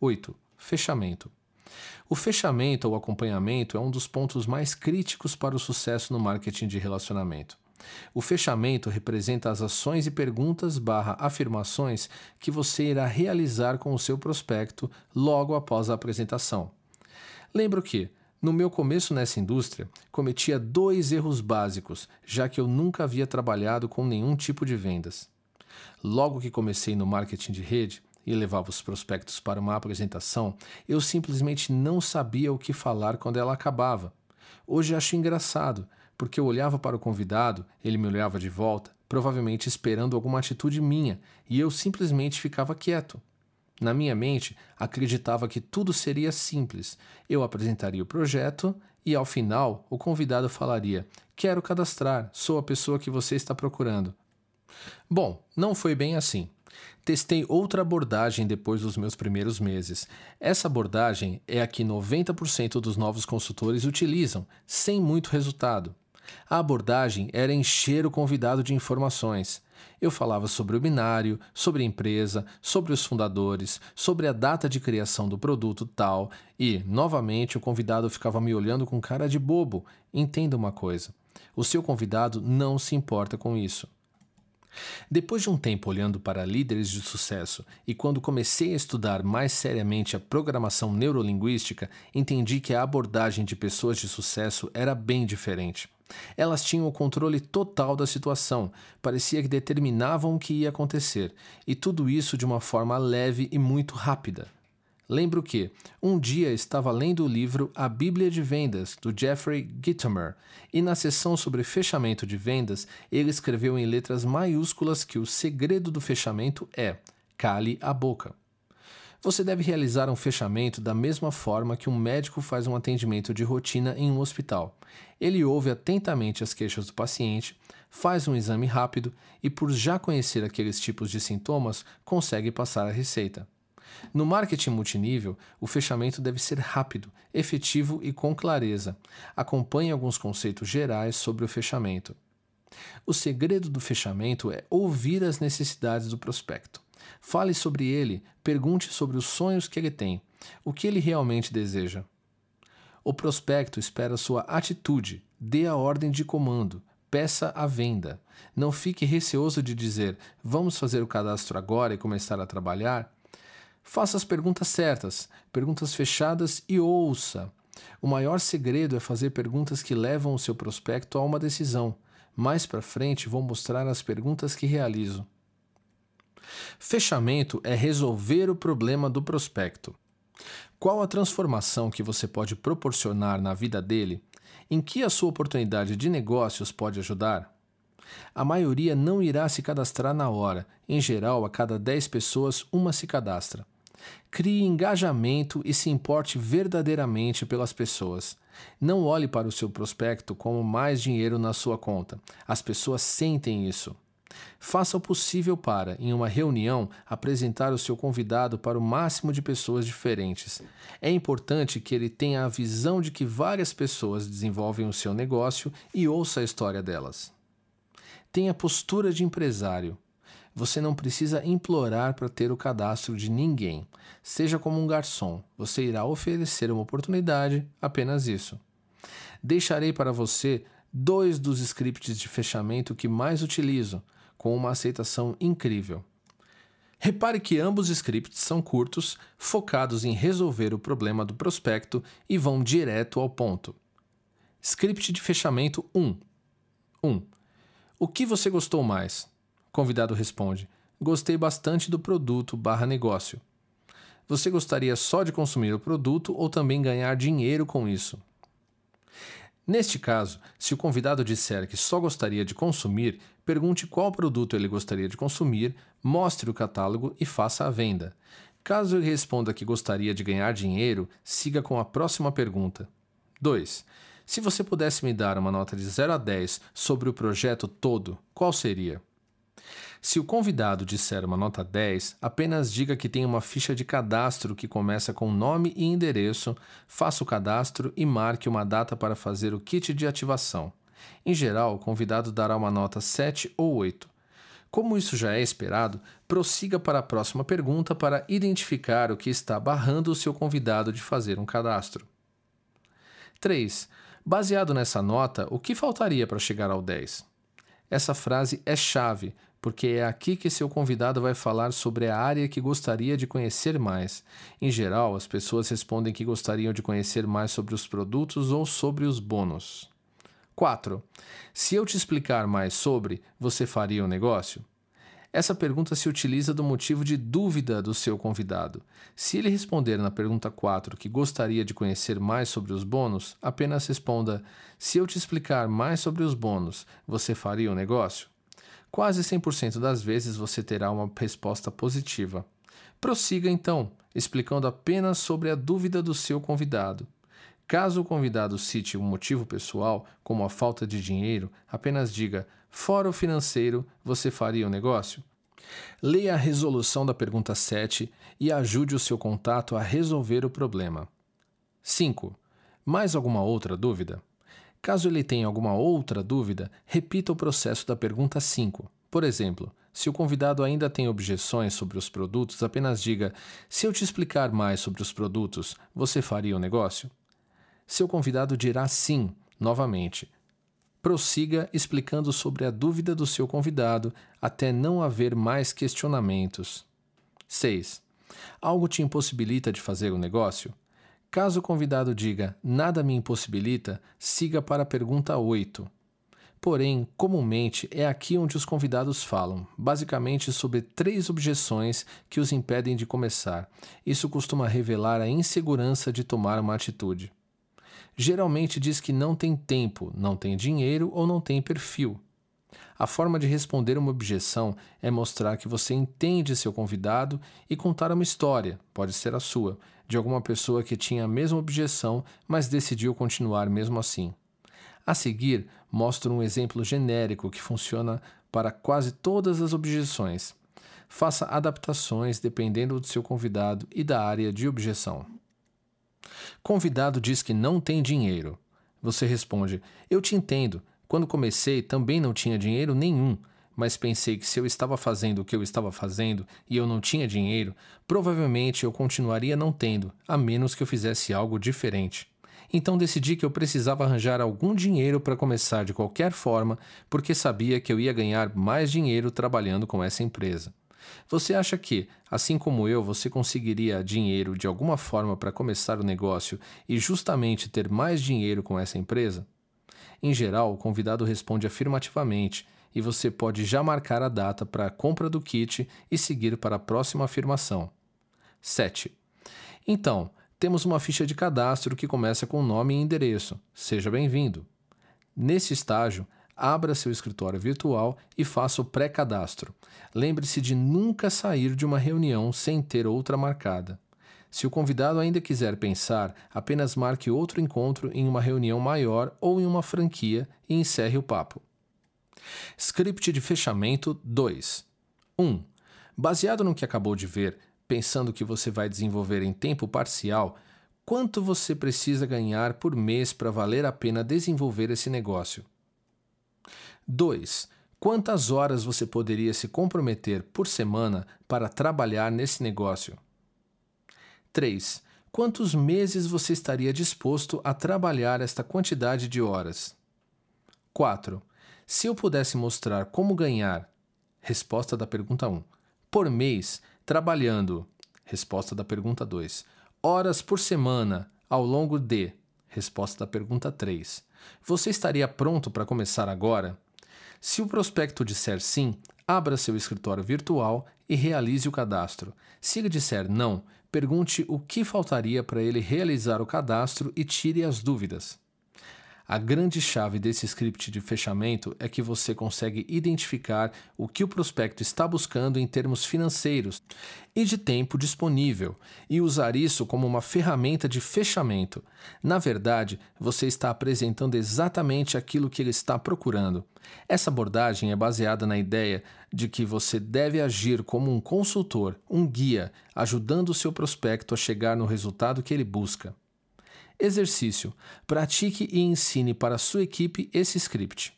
8. Fechamento. O fechamento ou acompanhamento é um dos pontos mais críticos para o sucesso no marketing de relacionamento. O fechamento representa as ações e perguntas barra afirmações que você irá realizar com o seu prospecto logo após a apresentação. Lembro que, no meu começo nessa indústria, cometia dois erros básicos, já que eu nunca havia trabalhado com nenhum tipo de vendas. Logo que comecei no marketing de rede e levava os prospectos para uma apresentação, eu simplesmente não sabia o que falar quando ela acabava. Hoje acho engraçado, porque eu olhava para o convidado, ele me olhava de volta, provavelmente esperando alguma atitude minha, e eu simplesmente ficava quieto. Na minha mente, acreditava que tudo seria simples. Eu apresentaria o projeto e, ao final, o convidado falaria: Quero cadastrar, sou a pessoa que você está procurando. Bom, não foi bem assim. Testei outra abordagem depois dos meus primeiros meses. Essa abordagem é a que 90% dos novos consultores utilizam, sem muito resultado. A abordagem era encher o convidado de informações. Eu falava sobre o binário, sobre a empresa, sobre os fundadores, sobre a data de criação do produto tal, e, novamente, o convidado ficava me olhando com cara de bobo. Entenda uma coisa: o seu convidado não se importa com isso. Depois de um tempo olhando para líderes de sucesso e quando comecei a estudar mais seriamente a programação neurolinguística, entendi que a abordagem de pessoas de sucesso era bem diferente. Elas tinham o controle total da situação, parecia que determinavam o que ia acontecer, e tudo isso de uma forma leve e muito rápida. Lembro que, um dia estava lendo o livro A Bíblia de Vendas, do Jeffrey Gitomer, e na sessão sobre fechamento de vendas, ele escreveu em letras maiúsculas que o segredo do fechamento é cale a boca. Você deve realizar um fechamento da mesma forma que um médico faz um atendimento de rotina em um hospital. Ele ouve atentamente as queixas do paciente, faz um exame rápido e, por já conhecer aqueles tipos de sintomas, consegue passar a receita. No marketing multinível, o fechamento deve ser rápido, efetivo e com clareza. Acompanhe alguns conceitos gerais sobre o fechamento. O segredo do fechamento é ouvir as necessidades do prospecto. Fale sobre ele, pergunte sobre os sonhos que ele tem, o que ele realmente deseja. O prospecto espera sua atitude, dê a ordem de comando, peça a venda. Não fique receoso de dizer vamos fazer o cadastro agora e começar a trabalhar. Faça as perguntas certas, perguntas fechadas e ouça. O maior segredo é fazer perguntas que levam o seu prospecto a uma decisão. Mais para frente vou mostrar as perguntas que realizo. Fechamento é resolver o problema do prospecto. Qual a transformação que você pode proporcionar na vida dele? Em que a sua oportunidade de negócios pode ajudar? A maioria não irá se cadastrar na hora. Em geral, a cada 10 pessoas, uma se cadastra. Crie engajamento e se importe verdadeiramente pelas pessoas. Não olhe para o seu prospecto como mais dinheiro na sua conta. As pessoas sentem isso. Faça o possível para, em uma reunião, apresentar o seu convidado para o máximo de pessoas diferentes. É importante que ele tenha a visão de que várias pessoas desenvolvem o seu negócio e ouça a história delas. Tenha postura de empresário. Você não precisa implorar para ter o cadastro de ninguém. Seja como um garçom, você irá oferecer uma oportunidade, apenas isso. Deixarei para você dois dos scripts de fechamento que mais utilizo com uma aceitação incrível. Repare que ambos scripts são curtos, focados em resolver o problema do prospecto e vão direto ao ponto. Script de fechamento 1. 1. O que você gostou mais? Convidado responde: Gostei bastante do produto barra negócio. Você gostaria só de consumir o produto ou também ganhar dinheiro com isso? Neste caso, se o convidado disser que só gostaria de consumir, pergunte qual produto ele gostaria de consumir, mostre o catálogo e faça a venda. Caso ele responda que gostaria de ganhar dinheiro, siga com a próxima pergunta. 2. Se você pudesse me dar uma nota de 0 a 10 sobre o projeto todo, qual seria? Se o convidado disser uma nota 10, apenas diga que tem uma ficha de cadastro que começa com nome e endereço, faça o cadastro e marque uma data para fazer o kit de ativação. Em geral, o convidado dará uma nota 7 ou 8. Como isso já é esperado, prossiga para a próxima pergunta para identificar o que está barrando o seu convidado de fazer um cadastro. 3. Baseado nessa nota, o que faltaria para chegar ao 10? Essa frase é chave, porque é aqui que seu convidado vai falar sobre a área que gostaria de conhecer mais. Em geral, as pessoas respondem que gostariam de conhecer mais sobre os produtos ou sobre os bônus. 4. Se eu te explicar mais sobre, você faria o um negócio? Essa pergunta se utiliza do motivo de dúvida do seu convidado. Se ele responder na pergunta 4 que gostaria de conhecer mais sobre os bônus, apenas responda: Se eu te explicar mais sobre os bônus, você faria o um negócio? Quase 100% das vezes você terá uma resposta positiva. Prossiga então, explicando apenas sobre a dúvida do seu convidado. Caso o convidado cite um motivo pessoal, como a falta de dinheiro, apenas diga: fora o financeiro, você faria o negócio? Leia a resolução da pergunta 7 e ajude o seu contato a resolver o problema. 5. Mais alguma outra dúvida? Caso ele tenha alguma outra dúvida, repita o processo da pergunta 5. Por exemplo, se o convidado ainda tem objeções sobre os produtos, apenas diga: Se eu te explicar mais sobre os produtos, você faria o negócio? Seu convidado dirá sim, novamente. Prossiga explicando sobre a dúvida do seu convidado até não haver mais questionamentos. 6. Algo te impossibilita de fazer o negócio? Caso o convidado diga nada me impossibilita, siga para a pergunta 8. Porém, comumente é aqui onde os convidados falam, basicamente sobre três objeções que os impedem de começar. Isso costuma revelar a insegurança de tomar uma atitude geralmente diz que não tem tempo, não tem dinheiro ou não tem perfil. A forma de responder uma objeção é mostrar que você entende seu convidado e contar uma história, pode ser a sua, de alguma pessoa que tinha a mesma objeção, mas decidiu continuar mesmo assim. A seguir, mostro um exemplo genérico que funciona para quase todas as objeções. Faça adaptações dependendo do seu convidado e da área de objeção. Convidado diz que não tem dinheiro. Você responde: Eu te entendo. Quando comecei também não tinha dinheiro nenhum, mas pensei que se eu estava fazendo o que eu estava fazendo e eu não tinha dinheiro, provavelmente eu continuaria não tendo, a menos que eu fizesse algo diferente. Então decidi que eu precisava arranjar algum dinheiro para começar de qualquer forma, porque sabia que eu ia ganhar mais dinheiro trabalhando com essa empresa. Você acha que, assim como eu, você conseguiria dinheiro de alguma forma para começar o negócio e justamente ter mais dinheiro com essa empresa? Em geral, o convidado responde afirmativamente e você pode já marcar a data para a compra do kit e seguir para a próxima afirmação. 7. Então, temos uma ficha de cadastro que começa com nome e endereço. Seja bem-vindo. Nesse estágio, abra seu escritório virtual e faça o pré-cadastro. Lembre-se de nunca sair de uma reunião sem ter outra marcada. Se o convidado ainda quiser pensar, apenas marque outro encontro em uma reunião maior ou em uma franquia e encerre o papo. Script de fechamento 2. 1. Baseado no que acabou de ver, pensando que você vai desenvolver em tempo parcial, quanto você precisa ganhar por mês para valer a pena desenvolver esse negócio? 2. Quantas horas você poderia se comprometer por semana para trabalhar nesse negócio? 3. Quantos meses você estaria disposto a trabalhar esta quantidade de horas? 4. Se eu pudesse mostrar como ganhar, resposta da pergunta 1, por mês, trabalhando, resposta da pergunta 2, horas por semana, ao longo de, resposta da pergunta 3. Você estaria pronto para começar agora? Se o prospecto disser sim, abra seu escritório virtual e realize o cadastro. Se ele disser não, pergunte o que faltaria para ele realizar o cadastro e tire as dúvidas. A grande chave desse script de fechamento é que você consegue identificar o que o prospecto está buscando em termos financeiros e de tempo disponível e usar isso como uma ferramenta de fechamento. Na verdade, você está apresentando exatamente aquilo que ele está procurando. Essa abordagem é baseada na ideia de que você deve agir como um consultor, um guia, ajudando o seu prospecto a chegar no resultado que ele busca. Exercício: pratique e ensine para sua equipe esse script.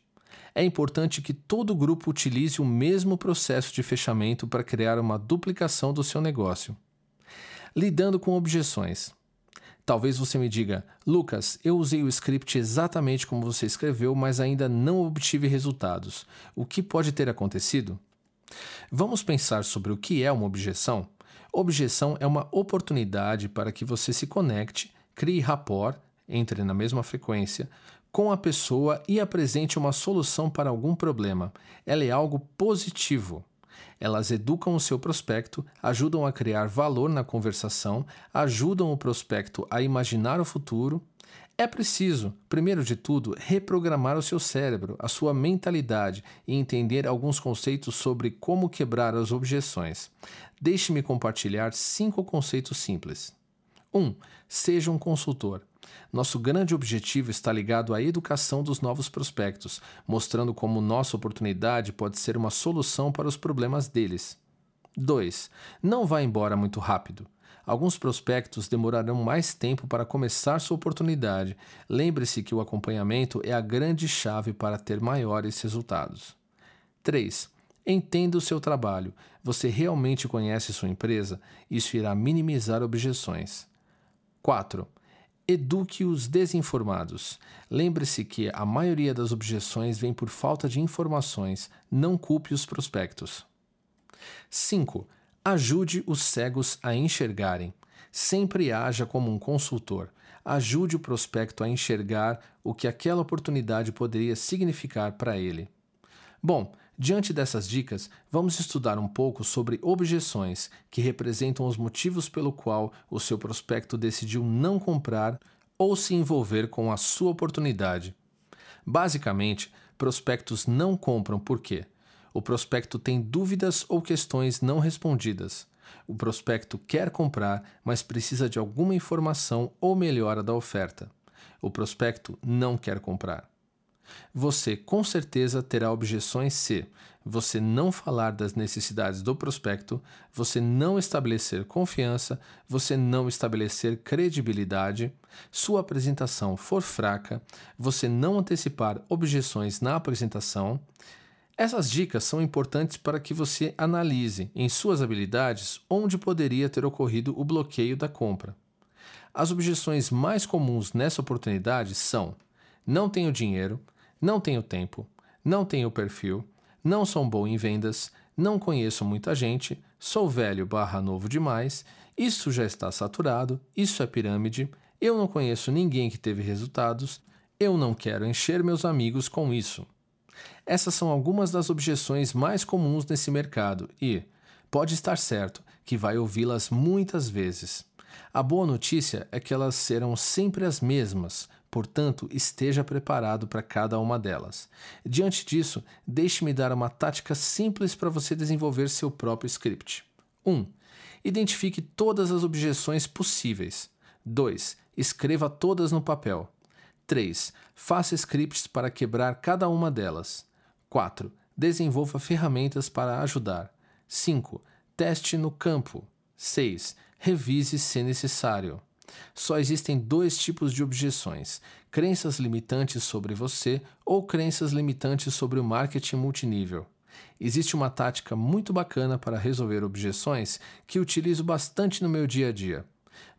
É importante que todo grupo utilize o mesmo processo de fechamento para criar uma duplicação do seu negócio. Lidando com objeções. Talvez você me diga, Lucas, eu usei o script exatamente como você escreveu, mas ainda não obtive resultados. O que pode ter acontecido? Vamos pensar sobre o que é uma objeção? Objeção é uma oportunidade para que você se conecte, crie rapport, entre na mesma frequência, com a pessoa e apresente uma solução para algum problema. Ela é algo positivo. Elas educam o seu prospecto, ajudam a criar valor na conversação, ajudam o prospecto a imaginar o futuro. É preciso, primeiro de tudo, reprogramar o seu cérebro, a sua mentalidade e entender alguns conceitos sobre como quebrar as objeções. Deixe-me compartilhar cinco conceitos simples. 1. Um, seja um consultor. Nosso grande objetivo está ligado à educação dos novos prospectos, mostrando como nossa oportunidade pode ser uma solução para os problemas deles. 2. Não vá embora muito rápido. Alguns prospectos demorarão mais tempo para começar sua oportunidade. Lembre-se que o acompanhamento é a grande chave para ter maiores resultados. 3. Entenda o seu trabalho. Você realmente conhece sua empresa? Isso irá minimizar objeções. 4. Eduque os desinformados. Lembre-se que a maioria das objeções vem por falta de informações. Não culpe os prospectos. 5. Ajude os cegos a enxergarem. Sempre haja como um consultor. Ajude o prospecto a enxergar o que aquela oportunidade poderia significar para ele. Bom, diante dessas dicas, vamos estudar um pouco sobre objeções, que representam os motivos pelo qual o seu prospecto decidiu não comprar ou se envolver com a sua oportunidade. Basicamente, prospectos não compram por quê? O prospecto tem dúvidas ou questões não respondidas. O prospecto quer comprar, mas precisa de alguma informação ou melhora da oferta. O prospecto não quer comprar. Você com certeza terá objeções se você não falar das necessidades do prospecto, você não estabelecer confiança, você não estabelecer credibilidade, sua apresentação for fraca, você não antecipar objeções na apresentação. Essas dicas são importantes para que você analise em suas habilidades onde poderia ter ocorrido o bloqueio da compra. As objeções mais comuns nessa oportunidade são: não tenho dinheiro, não tenho tempo, não tenho perfil, não sou bom em vendas, não conheço muita gente, sou velho barra novo demais, isso já está saturado, isso é pirâmide, eu não conheço ninguém que teve resultados, eu não quero encher meus amigos com isso. Essas são algumas das objeções mais comuns nesse mercado e, pode estar certo, que vai ouvi-las muitas vezes. A boa notícia é que elas serão sempre as mesmas, Portanto, esteja preparado para cada uma delas. Diante disso, deixe-me dar uma tática simples para você desenvolver seu próprio script. 1. Um, identifique todas as objeções possíveis. 2. Escreva todas no papel. 3. Faça scripts para quebrar cada uma delas. 4. Desenvolva ferramentas para ajudar. 5. Teste no campo. 6. Revise se necessário. Só existem dois tipos de objeções: crenças limitantes sobre você ou crenças limitantes sobre o marketing multinível. Existe uma tática muito bacana para resolver objeções que utilizo bastante no meu dia a dia.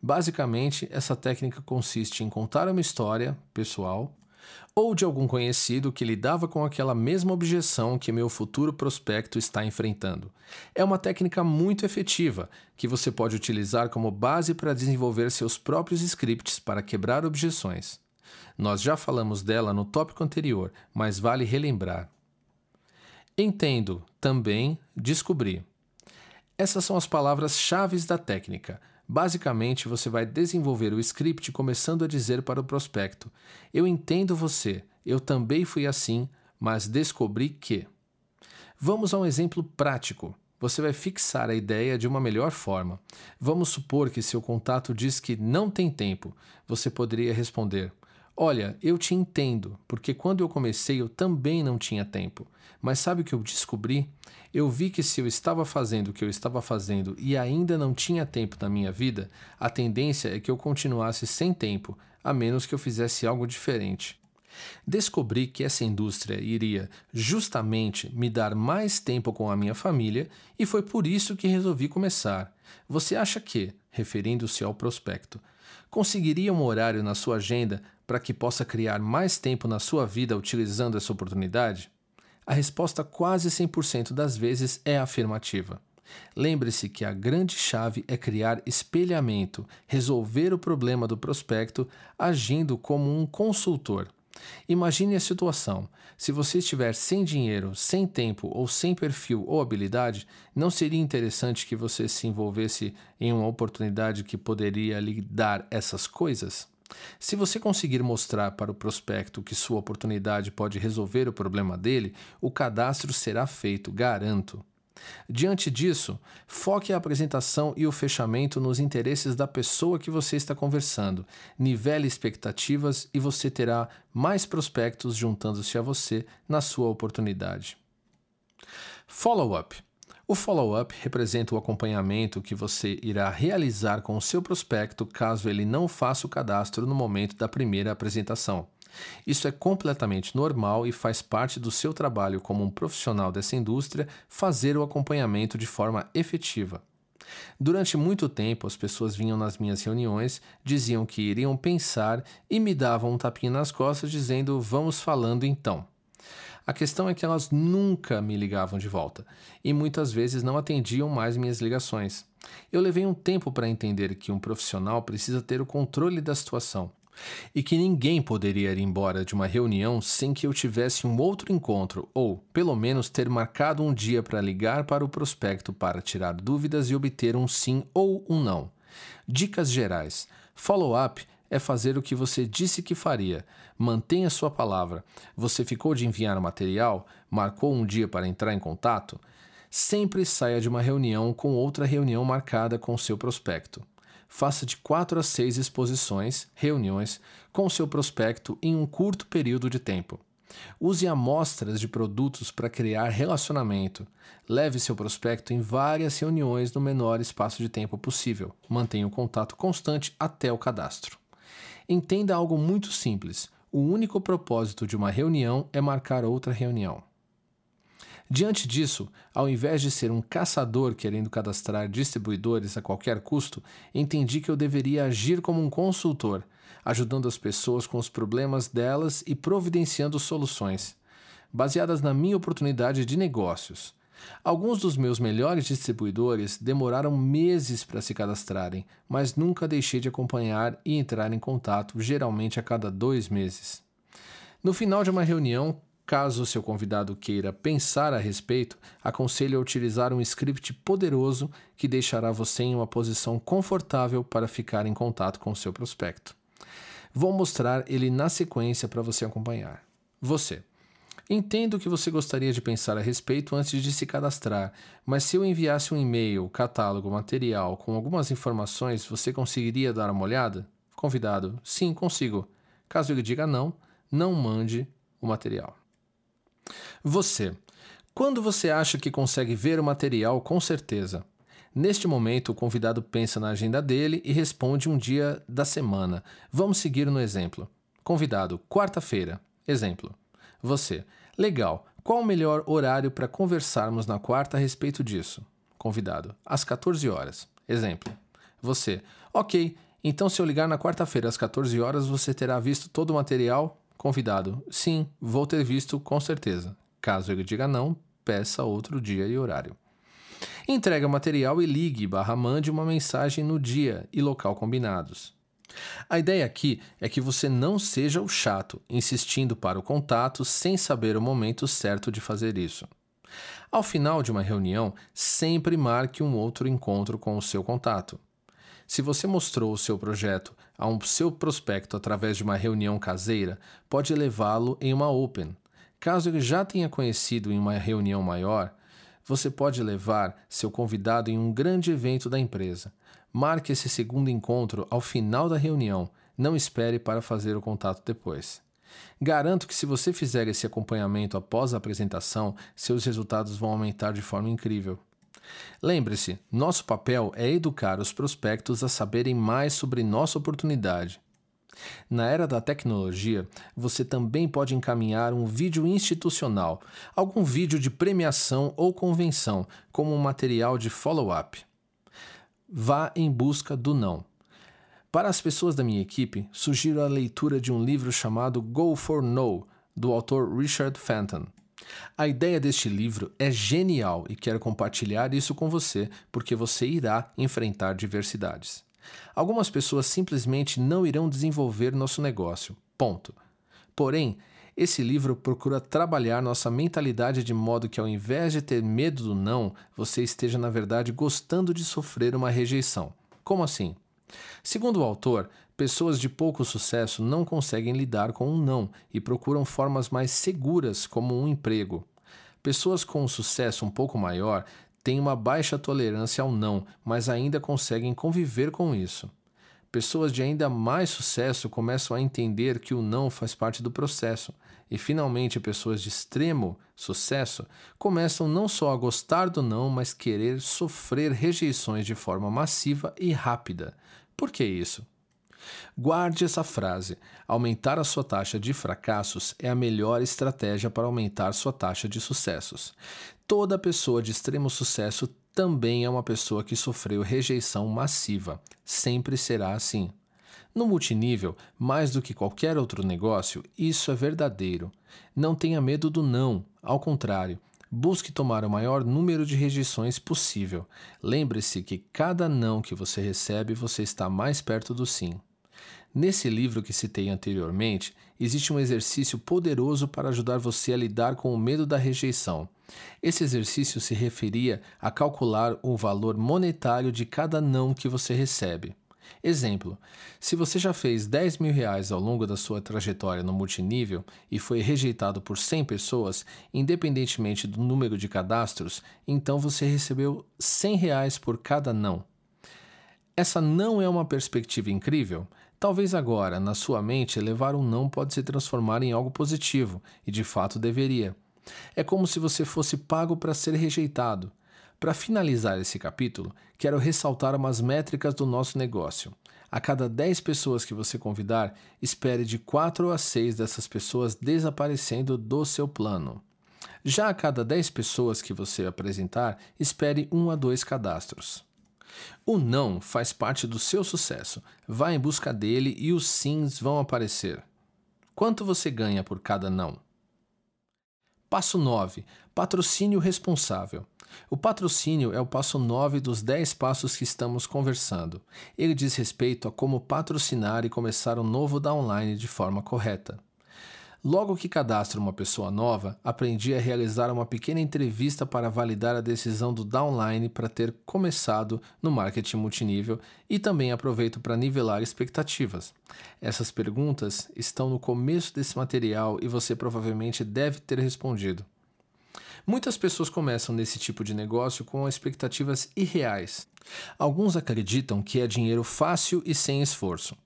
Basicamente, essa técnica consiste em contar uma história pessoal ou de algum conhecido que lidava com aquela mesma objeção que meu futuro prospecto está enfrentando. É uma técnica muito efetiva que você pode utilizar como base para desenvolver seus próprios scripts para quebrar objeções. Nós já falamos dela no tópico anterior, mas vale relembrar. Entendo, também, descobri. Essas são as palavras-chave da técnica. Basicamente, você vai desenvolver o script começando a dizer para o prospecto: Eu entendo você, eu também fui assim, mas descobri que. Vamos a um exemplo prático. Você vai fixar a ideia de uma melhor forma. Vamos supor que seu contato diz que não tem tempo. Você poderia responder: Olha, eu te entendo, porque quando eu comecei eu também não tinha tempo. Mas sabe o que eu descobri? Eu vi que se eu estava fazendo o que eu estava fazendo e ainda não tinha tempo na minha vida, a tendência é que eu continuasse sem tempo, a menos que eu fizesse algo diferente. Descobri que essa indústria iria justamente me dar mais tempo com a minha família e foi por isso que resolvi começar. Você acha que, referindo-se ao prospecto, conseguiria um horário na sua agenda para que possa criar mais tempo na sua vida utilizando essa oportunidade? A resposta quase 100% das vezes é afirmativa. Lembre-se que a grande chave é criar espelhamento, resolver o problema do prospecto agindo como um consultor. Imagine a situação. Se você estiver sem dinheiro, sem tempo ou sem perfil ou habilidade, não seria interessante que você se envolvesse em uma oportunidade que poderia lhe dar essas coisas? Se você conseguir mostrar para o prospecto que sua oportunidade pode resolver o problema dele, o cadastro será feito, garanto. Diante disso, foque a apresentação e o fechamento nos interesses da pessoa que você está conversando, nivele expectativas e você terá mais prospectos juntando-se a você na sua oportunidade. Follow-up. O follow-up representa o acompanhamento que você irá realizar com o seu prospecto caso ele não faça o cadastro no momento da primeira apresentação. Isso é completamente normal e faz parte do seu trabalho como um profissional dessa indústria fazer o acompanhamento de forma efetiva. Durante muito tempo, as pessoas vinham nas minhas reuniões, diziam que iriam pensar e me davam um tapinha nas costas dizendo: Vamos falando então. A questão é que elas nunca me ligavam de volta e muitas vezes não atendiam mais minhas ligações. Eu levei um tempo para entender que um profissional precisa ter o controle da situação e que ninguém poderia ir embora de uma reunião sem que eu tivesse um outro encontro, ou, pelo menos, ter marcado um dia para ligar para o prospecto para tirar dúvidas e obter um sim ou um não. Dicas gerais: follow-up é fazer o que você disse que faria. Mantenha sua palavra. Você ficou de enviar material? Marcou um dia para entrar em contato? Sempre saia de uma reunião com outra reunião marcada com seu prospecto faça de quatro a seis exposições, reuniões, com seu prospecto em um curto período de tempo. Use amostras de produtos para criar relacionamento. Leve seu prospecto em várias reuniões no menor espaço de tempo possível. Mantenha o contato constante até o cadastro. Entenda algo muito simples: o único propósito de uma reunião é marcar outra reunião. Diante disso, ao invés de ser um caçador querendo cadastrar distribuidores a qualquer custo, entendi que eu deveria agir como um consultor, ajudando as pessoas com os problemas delas e providenciando soluções, baseadas na minha oportunidade de negócios. Alguns dos meus melhores distribuidores demoraram meses para se cadastrarem, mas nunca deixei de acompanhar e entrar em contato, geralmente a cada dois meses. No final de uma reunião, Caso seu convidado queira pensar a respeito, aconselho a utilizar um script poderoso que deixará você em uma posição confortável para ficar em contato com seu prospecto. Vou mostrar ele na sequência para você acompanhar. Você. Entendo que você gostaria de pensar a respeito antes de se cadastrar, mas se eu enviasse um e-mail, catálogo, material com algumas informações, você conseguiria dar uma olhada? Convidado: Sim, consigo. Caso ele diga não, não mande o material. Você. Quando você acha que consegue ver o material com certeza? Neste momento, o convidado pensa na agenda dele e responde um dia da semana. Vamos seguir no exemplo. Convidado, quarta-feira. Exemplo. Você. Legal. Qual o melhor horário para conversarmos na quarta a respeito disso? Convidado. Às 14 horas. Exemplo. Você. Ok. Então, se eu ligar na quarta-feira às 14 horas, você terá visto todo o material? Convidado: Sim, vou ter visto com certeza. Caso ele diga não, peça outro dia e horário. Entrega material e ligue barra mande uma mensagem no dia e local combinados. A ideia aqui é que você não seja o chato, insistindo para o contato sem saber o momento certo de fazer isso. Ao final de uma reunião, sempre marque um outro encontro com o seu contato. Se você mostrou o seu projeto a um seu prospecto através de uma reunião caseira, pode levá-lo em uma Open. Caso ele já tenha conhecido em uma reunião maior, você pode levar seu convidado em um grande evento da empresa. Marque esse segundo encontro ao final da reunião. Não espere para fazer o contato depois. Garanto que, se você fizer esse acompanhamento após a apresentação, seus resultados vão aumentar de forma incrível. Lembre-se, nosso papel é educar os prospectos a saberem mais sobre nossa oportunidade. Na era da tecnologia, você também pode encaminhar um vídeo institucional, algum vídeo de premiação ou convenção, como um material de follow-up. Vá em busca do não. Para as pessoas da minha equipe, sugiro a leitura de um livro chamado Go for No, do autor Richard Fenton. A ideia deste livro é genial e quero compartilhar isso com você porque você irá enfrentar diversidades. Algumas pessoas simplesmente não irão desenvolver nosso negócio. Ponto. Porém, esse livro procura trabalhar nossa mentalidade de modo que, ao invés de ter medo do não, você esteja, na verdade, gostando de sofrer uma rejeição. Como assim? Segundo o autor, pessoas de pouco sucesso não conseguem lidar com um não e procuram formas mais seguras, como um emprego. Pessoas com um sucesso um pouco maior têm uma baixa tolerância ao não, mas ainda conseguem conviver com isso. Pessoas de ainda mais sucesso começam a entender que o não faz parte do processo, e finalmente pessoas de extremo sucesso começam não só a gostar do não, mas querer sofrer rejeições de forma massiva e rápida. Por que isso? Guarde essa frase: aumentar a sua taxa de fracassos é a melhor estratégia para aumentar sua taxa de sucessos. Toda pessoa de extremo sucesso também é uma pessoa que sofreu rejeição massiva. Sempre será assim. No multinível, mais do que qualquer outro negócio, isso é verdadeiro. Não tenha medo do não, ao contrário, busque tomar o maior número de rejeições possível. Lembre-se que cada não que você recebe, você está mais perto do sim. Nesse livro que citei anteriormente, existe um exercício poderoso para ajudar você a lidar com o medo da rejeição. Esse exercício se referia a calcular o valor monetário de cada não que você recebe. Exemplo: se você já fez 10 mil reais ao longo da sua trajetória no multinível e foi rejeitado por 100 pessoas, independentemente do número de cadastros, então você recebeu 100 reais por cada não. Essa não é uma perspectiva incrível? Talvez agora, na sua mente, levar um não pode se transformar em algo positivo, e de fato deveria. É como se você fosse pago para ser rejeitado. Para finalizar esse capítulo, quero ressaltar umas métricas do nosso negócio. A cada 10 pessoas que você convidar, espere de 4 a 6 dessas pessoas desaparecendo do seu plano. Já a cada 10 pessoas que você apresentar, espere 1 a 2 cadastros. O não faz parte do seu sucesso. Vá em busca dele e os sims vão aparecer. Quanto você ganha por cada não? Passo 9. Patrocínio responsável. O patrocínio é o passo 9 dos 10 passos que estamos conversando. Ele diz respeito a como patrocinar e começar um novo downline de forma correta. Logo que cadastro uma pessoa nova, aprendi a realizar uma pequena entrevista para validar a decisão do downline para ter começado no marketing multinível e também aproveito para nivelar expectativas. Essas perguntas estão no começo desse material e você provavelmente deve ter respondido. Muitas pessoas começam nesse tipo de negócio com expectativas irreais. Alguns acreditam que é dinheiro fácil e sem esforço.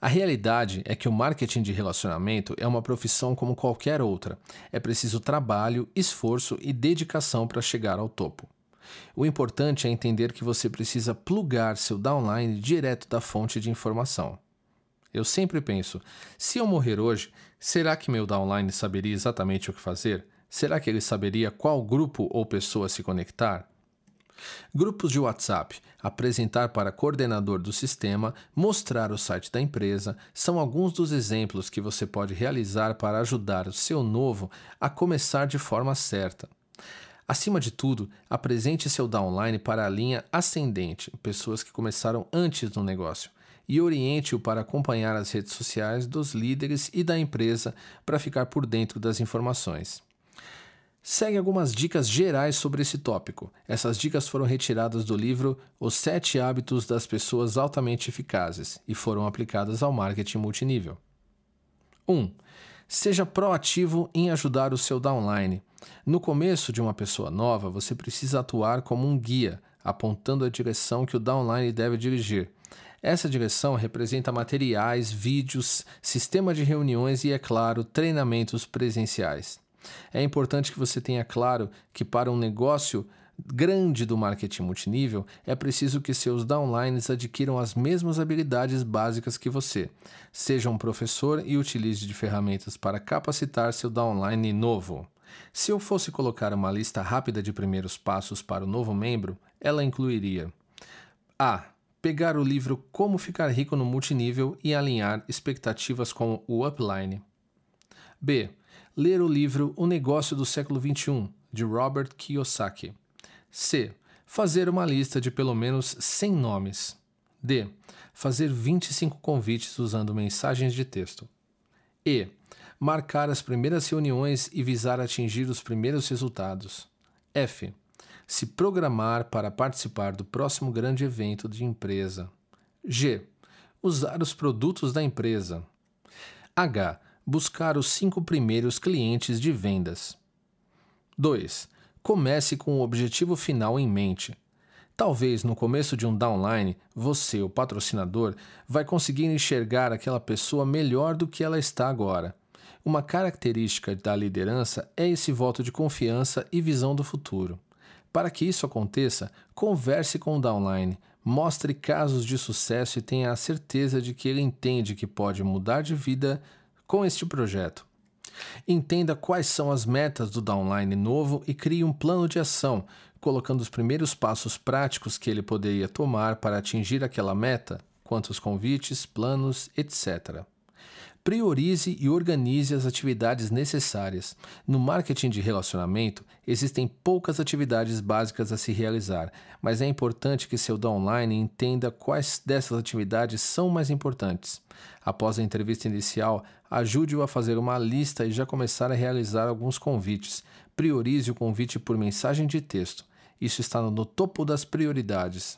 A realidade é que o marketing de relacionamento é uma profissão como qualquer outra. É preciso trabalho, esforço e dedicação para chegar ao topo. O importante é entender que você precisa plugar seu downline direto da fonte de informação. Eu sempre penso: se eu morrer hoje, será que meu downline saberia exatamente o que fazer? Será que ele saberia qual grupo ou pessoa se conectar? Grupos de WhatsApp, apresentar para coordenador do sistema, mostrar o site da empresa, são alguns dos exemplos que você pode realizar para ajudar o seu novo a começar de forma certa. Acima de tudo, apresente seu downline para a linha ascendente, pessoas que começaram antes no negócio, e oriente-o para acompanhar as redes sociais dos líderes e da empresa para ficar por dentro das informações. Segue algumas dicas gerais sobre esse tópico. Essas dicas foram retiradas do livro Os Sete Hábitos das Pessoas Altamente Eficazes e foram aplicadas ao marketing multinível. 1. Um, seja proativo em ajudar o seu downline. No começo de uma pessoa nova, você precisa atuar como um guia, apontando a direção que o downline deve dirigir. Essa direção representa materiais, vídeos, sistema de reuniões e, é claro, treinamentos presenciais. É importante que você tenha claro que para um negócio grande do marketing multinível, é preciso que seus downlines adquiram as mesmas habilidades básicas que você. Seja um professor e utilize de ferramentas para capacitar seu downline novo. Se eu fosse colocar uma lista rápida de primeiros passos para o novo membro, ela incluiria: A. Pegar o livro Como Ficar Rico no Multinível e alinhar expectativas com o upline. B. Ler o livro O Negócio do Século XXI, de Robert Kiyosaki. C. Fazer uma lista de pelo menos 100 nomes. D. Fazer 25 convites usando mensagens de texto. E. Marcar as primeiras reuniões e visar atingir os primeiros resultados. F. Se programar para participar do próximo grande evento de empresa. G. Usar os produtos da empresa. H. Buscar os cinco primeiros clientes de vendas. 2. Comece com o objetivo final em mente. Talvez no começo de um downline, você, o patrocinador, vai conseguir enxergar aquela pessoa melhor do que ela está agora. Uma característica da liderança é esse voto de confiança e visão do futuro. Para que isso aconteça, converse com o downline, mostre casos de sucesso e tenha a certeza de que ele entende que pode mudar de vida com este projeto. Entenda quais são as metas do downline novo e crie um plano de ação, colocando os primeiros passos práticos que ele poderia tomar para atingir aquela meta, quantos convites, planos, etc. Priorize e organize as atividades necessárias. No marketing de relacionamento, existem poucas atividades básicas a se realizar, mas é importante que seu downline entenda quais dessas atividades são mais importantes. Após a entrevista inicial, ajude-o a fazer uma lista e já começar a realizar alguns convites. Priorize o convite por mensagem de texto. Isso está no topo das prioridades.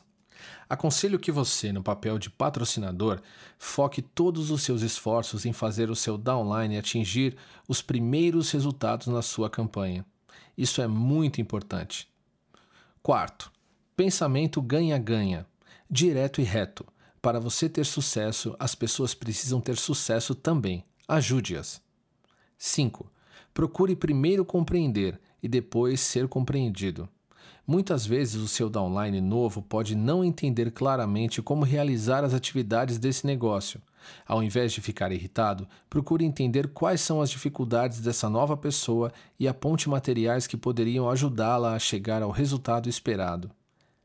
Aconselho que você, no papel de patrocinador, foque todos os seus esforços em fazer o seu downline atingir os primeiros resultados na sua campanha. Isso é muito importante. Quarto, pensamento ganha-ganha, direto e reto. Para você ter sucesso, as pessoas precisam ter sucesso também. Ajude-as. 5. Procure primeiro compreender e depois ser compreendido. Muitas vezes o seu downline novo pode não entender claramente como realizar as atividades desse negócio. Ao invés de ficar irritado, procure entender quais são as dificuldades dessa nova pessoa e aponte materiais que poderiam ajudá-la a chegar ao resultado esperado.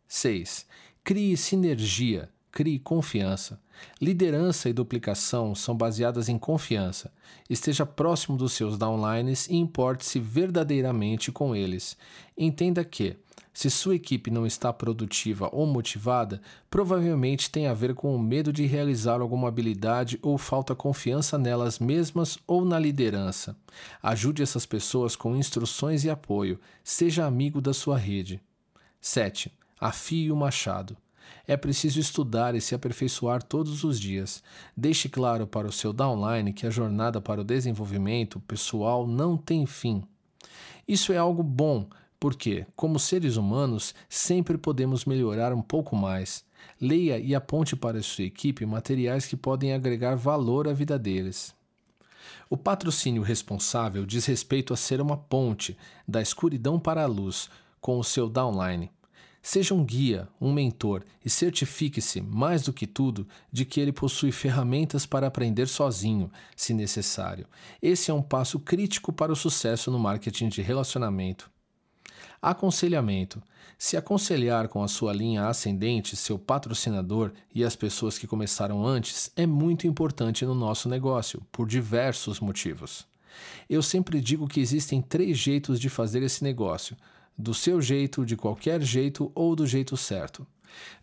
6. Crie sinergia, crie confiança. Liderança e duplicação são baseadas em confiança. Esteja próximo dos seus downlines e importe-se verdadeiramente com eles. Entenda que, se sua equipe não está produtiva ou motivada, provavelmente tem a ver com o medo de realizar alguma habilidade ou falta confiança nelas mesmas ou na liderança. Ajude essas pessoas com instruções e apoio. Seja amigo da sua rede. 7. Afie o machado. É preciso estudar e se aperfeiçoar todos os dias. Deixe claro para o seu downline que a jornada para o desenvolvimento pessoal não tem fim. Isso é algo bom, porque, como seres humanos, sempre podemos melhorar um pouco mais. Leia e aponte para sua equipe materiais que podem agregar valor à vida deles. O patrocínio responsável diz respeito a ser uma ponte da escuridão para a luz com o seu downline. Seja um guia, um mentor e certifique-se, mais do que tudo, de que ele possui ferramentas para aprender sozinho, se necessário. Esse é um passo crítico para o sucesso no marketing de relacionamento. Aconselhamento. Se aconselhar com a sua linha ascendente, seu patrocinador e as pessoas que começaram antes é muito importante no nosso negócio, por diversos motivos. Eu sempre digo que existem três jeitos de fazer esse negócio: do seu jeito, de qualquer jeito ou do jeito certo.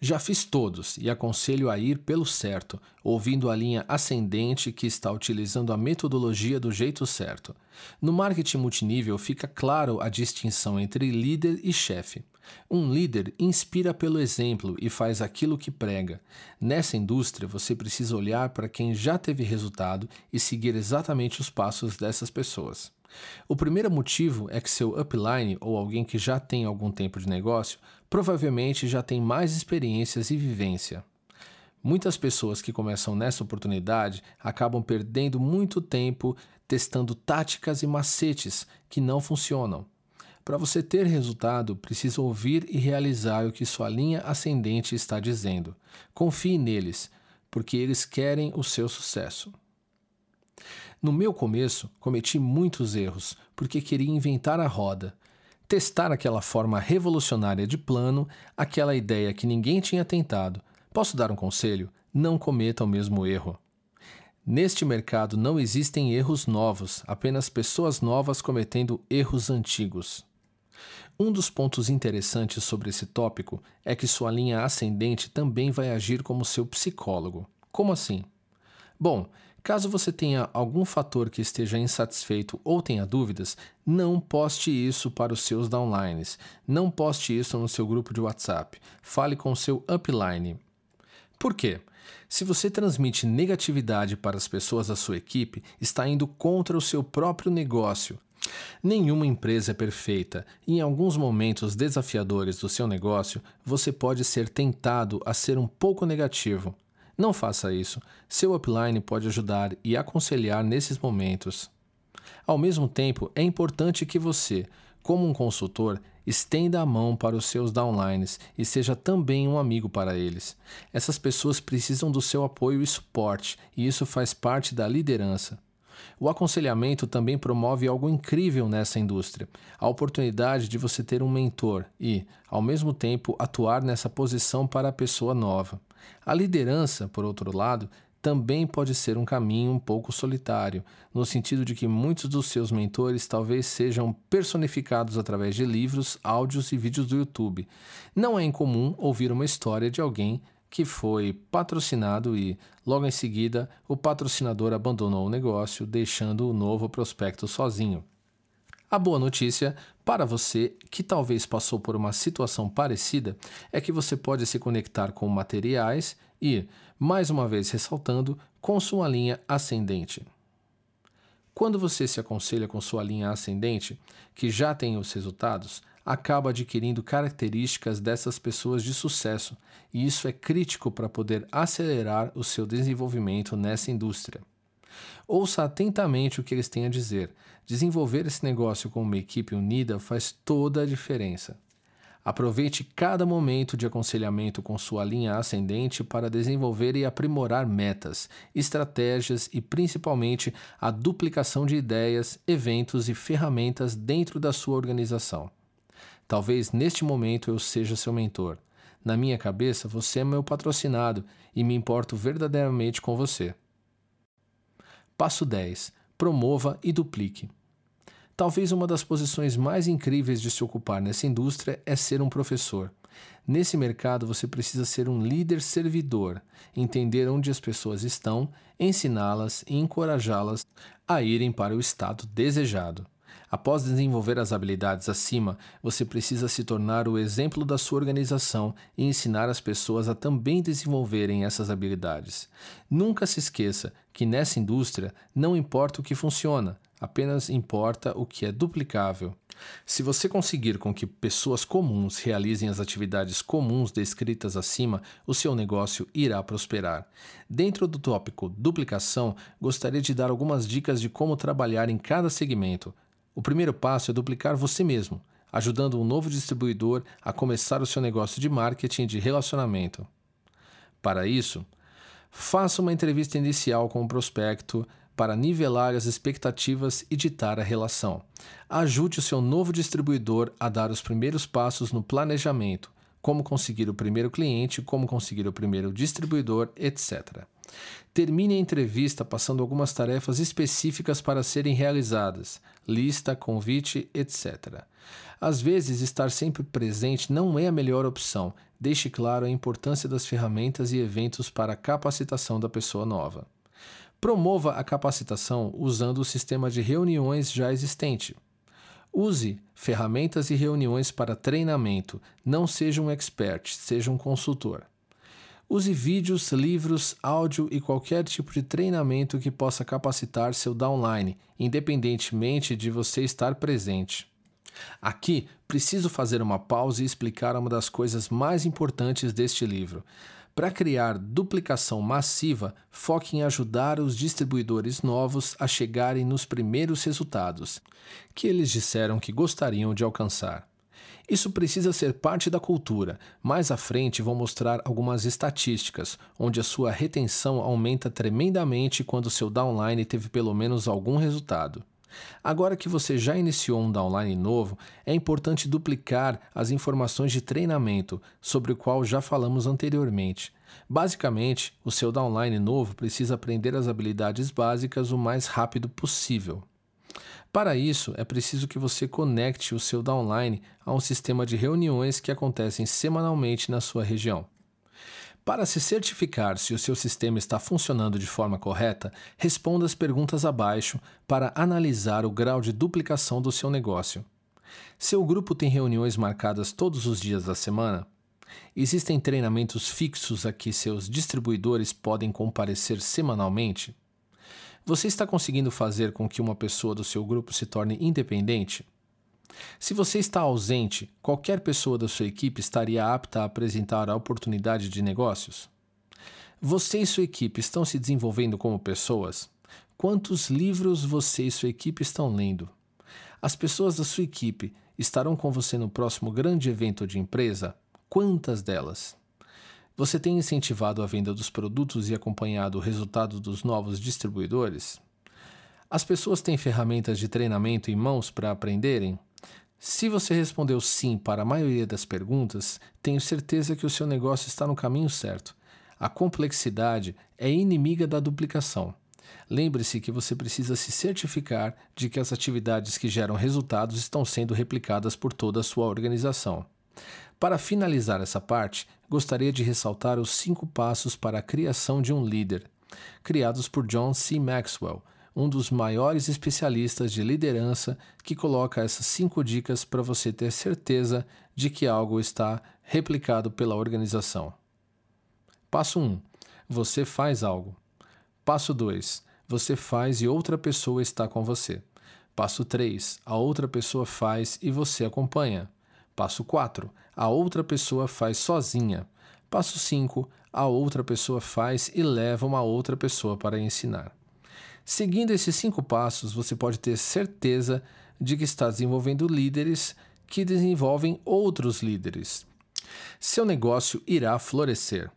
Já fiz todos e aconselho a ir pelo certo, ouvindo a linha ascendente que está utilizando a metodologia do jeito certo. No marketing multinível fica claro a distinção entre líder e chefe. Um líder inspira pelo exemplo e faz aquilo que prega. Nessa indústria, você precisa olhar para quem já teve resultado e seguir exatamente os passos dessas pessoas. O primeiro motivo é que seu upline ou alguém que já tem algum tempo de negócio provavelmente já tem mais experiências e vivência. Muitas pessoas que começam nessa oportunidade acabam perdendo muito tempo testando táticas e macetes que não funcionam. Para você ter resultado, precisa ouvir e realizar o que sua linha ascendente está dizendo. Confie neles, porque eles querem o seu sucesso. No meu começo, cometi muitos erros, porque queria inventar a roda, testar aquela forma revolucionária de plano, aquela ideia que ninguém tinha tentado. Posso dar um conselho? Não cometa o mesmo erro. Neste mercado não existem erros novos, apenas pessoas novas cometendo erros antigos. Um dos pontos interessantes sobre esse tópico é que sua linha ascendente também vai agir como seu psicólogo. Como assim? Bom, caso você tenha algum fator que esteja insatisfeito ou tenha dúvidas, não poste isso para os seus downlines. Não poste isso no seu grupo de WhatsApp. Fale com o seu upline. Por quê? Se você transmite negatividade para as pessoas da sua equipe, está indo contra o seu próprio negócio. Nenhuma empresa é perfeita em alguns momentos desafiadores do seu negócio, você pode ser tentado a ser um pouco negativo. Não faça isso. Seu upline pode ajudar e aconselhar nesses momentos. Ao mesmo tempo, é importante que você, como um consultor, estenda a mão para os seus downlines e seja também um amigo para eles. Essas pessoas precisam do seu apoio e suporte, e isso faz parte da liderança. O aconselhamento também promove algo incrível nessa indústria: a oportunidade de você ter um mentor e, ao mesmo tempo, atuar nessa posição para a pessoa nova. A liderança, por outro lado, também pode ser um caminho um pouco solitário, no sentido de que muitos dos seus mentores talvez sejam personificados através de livros, áudios e vídeos do YouTube. Não é incomum ouvir uma história de alguém que foi patrocinado e, logo em seguida, o patrocinador abandonou o negócio, deixando o novo prospecto sozinho. A boa notícia para você que talvez passou por uma situação parecida é que você pode se conectar com materiais e, mais uma vez ressaltando, com sua linha ascendente. Quando você se aconselha com sua linha ascendente, que já tem os resultados, acaba adquirindo características dessas pessoas de sucesso, e isso é crítico para poder acelerar o seu desenvolvimento nessa indústria. Ouça atentamente o que eles têm a dizer. Desenvolver esse negócio com uma equipe unida faz toda a diferença. Aproveite cada momento de aconselhamento com sua linha ascendente para desenvolver e aprimorar metas, estratégias e principalmente a duplicação de ideias, eventos e ferramentas dentro da sua organização. Talvez neste momento eu seja seu mentor. Na minha cabeça, você é meu patrocinado e me importo verdadeiramente com você. Passo 10. Promova e duplique. Talvez uma das posições mais incríveis de se ocupar nessa indústria é ser um professor. Nesse mercado, você precisa ser um líder servidor, entender onde as pessoas estão, ensiná-las e encorajá-las a irem para o estado desejado. Após desenvolver as habilidades acima, você precisa se tornar o exemplo da sua organização e ensinar as pessoas a também desenvolverem essas habilidades. Nunca se esqueça que nessa indústria não importa o que funciona, apenas importa o que é duplicável. Se você conseguir com que pessoas comuns realizem as atividades comuns descritas acima, o seu negócio irá prosperar. Dentro do tópico duplicação, gostaria de dar algumas dicas de como trabalhar em cada segmento. O primeiro passo é duplicar você mesmo, ajudando um novo distribuidor a começar o seu negócio de marketing de relacionamento. Para isso, faça uma entrevista inicial com o prospecto para nivelar as expectativas e ditar a relação. Ajude o seu novo distribuidor a dar os primeiros passos no planejamento, como conseguir o primeiro cliente, como conseguir o primeiro distribuidor, etc. Termine a entrevista passando algumas tarefas específicas para serem realizadas, lista, convite, etc. Às vezes, estar sempre presente não é a melhor opção. Deixe claro a importância das ferramentas e eventos para a capacitação da pessoa nova. Promova a capacitação usando o sistema de reuniões já existente. Use ferramentas e reuniões para treinamento. Não seja um expert, seja um consultor. Use vídeos, livros, áudio e qualquer tipo de treinamento que possa capacitar seu downline, independentemente de você estar presente. Aqui preciso fazer uma pausa e explicar uma das coisas mais importantes deste livro. Para criar duplicação massiva, foque em ajudar os distribuidores novos a chegarem nos primeiros resultados que eles disseram que gostariam de alcançar. Isso precisa ser parte da cultura. Mais à frente vou mostrar algumas estatísticas, onde a sua retenção aumenta tremendamente quando seu downline teve pelo menos algum resultado. Agora que você já iniciou um downline novo, é importante duplicar as informações de treinamento, sobre o qual já falamos anteriormente. Basicamente, o seu downline novo precisa aprender as habilidades básicas o mais rápido possível. Para isso, é preciso que você conecte o seu downline a um sistema de reuniões que acontecem semanalmente na sua região. Para se certificar se o seu sistema está funcionando de forma correta, responda as perguntas abaixo para analisar o grau de duplicação do seu negócio. Seu grupo tem reuniões marcadas todos os dias da semana? Existem treinamentos fixos a que seus distribuidores podem comparecer semanalmente? Você está conseguindo fazer com que uma pessoa do seu grupo se torne independente? Se você está ausente, qualquer pessoa da sua equipe estaria apta a apresentar a oportunidade de negócios? Você e sua equipe estão se desenvolvendo como pessoas? Quantos livros você e sua equipe estão lendo? As pessoas da sua equipe estarão com você no próximo grande evento de empresa? Quantas delas? Você tem incentivado a venda dos produtos e acompanhado o resultado dos novos distribuidores? As pessoas têm ferramentas de treinamento em mãos para aprenderem? Se você respondeu sim para a maioria das perguntas, tenho certeza que o seu negócio está no caminho certo. A complexidade é inimiga da duplicação. Lembre-se que você precisa se certificar de que as atividades que geram resultados estão sendo replicadas por toda a sua organização. Para finalizar essa parte, gostaria de ressaltar os cinco passos para a criação de um líder, criados por John C. Maxwell, um dos maiores especialistas de liderança, que coloca essas cinco dicas para você ter certeza de que algo está replicado pela organização. Passo 1. Um, você faz algo. Passo 2. Você faz e outra pessoa está com você. Passo 3. A outra pessoa faz e você acompanha. Passo 4. A outra pessoa faz sozinha. Passo 5. A outra pessoa faz e leva uma outra pessoa para ensinar. Seguindo esses cinco passos, você pode ter certeza de que está desenvolvendo líderes que desenvolvem outros líderes. Seu negócio irá florescer.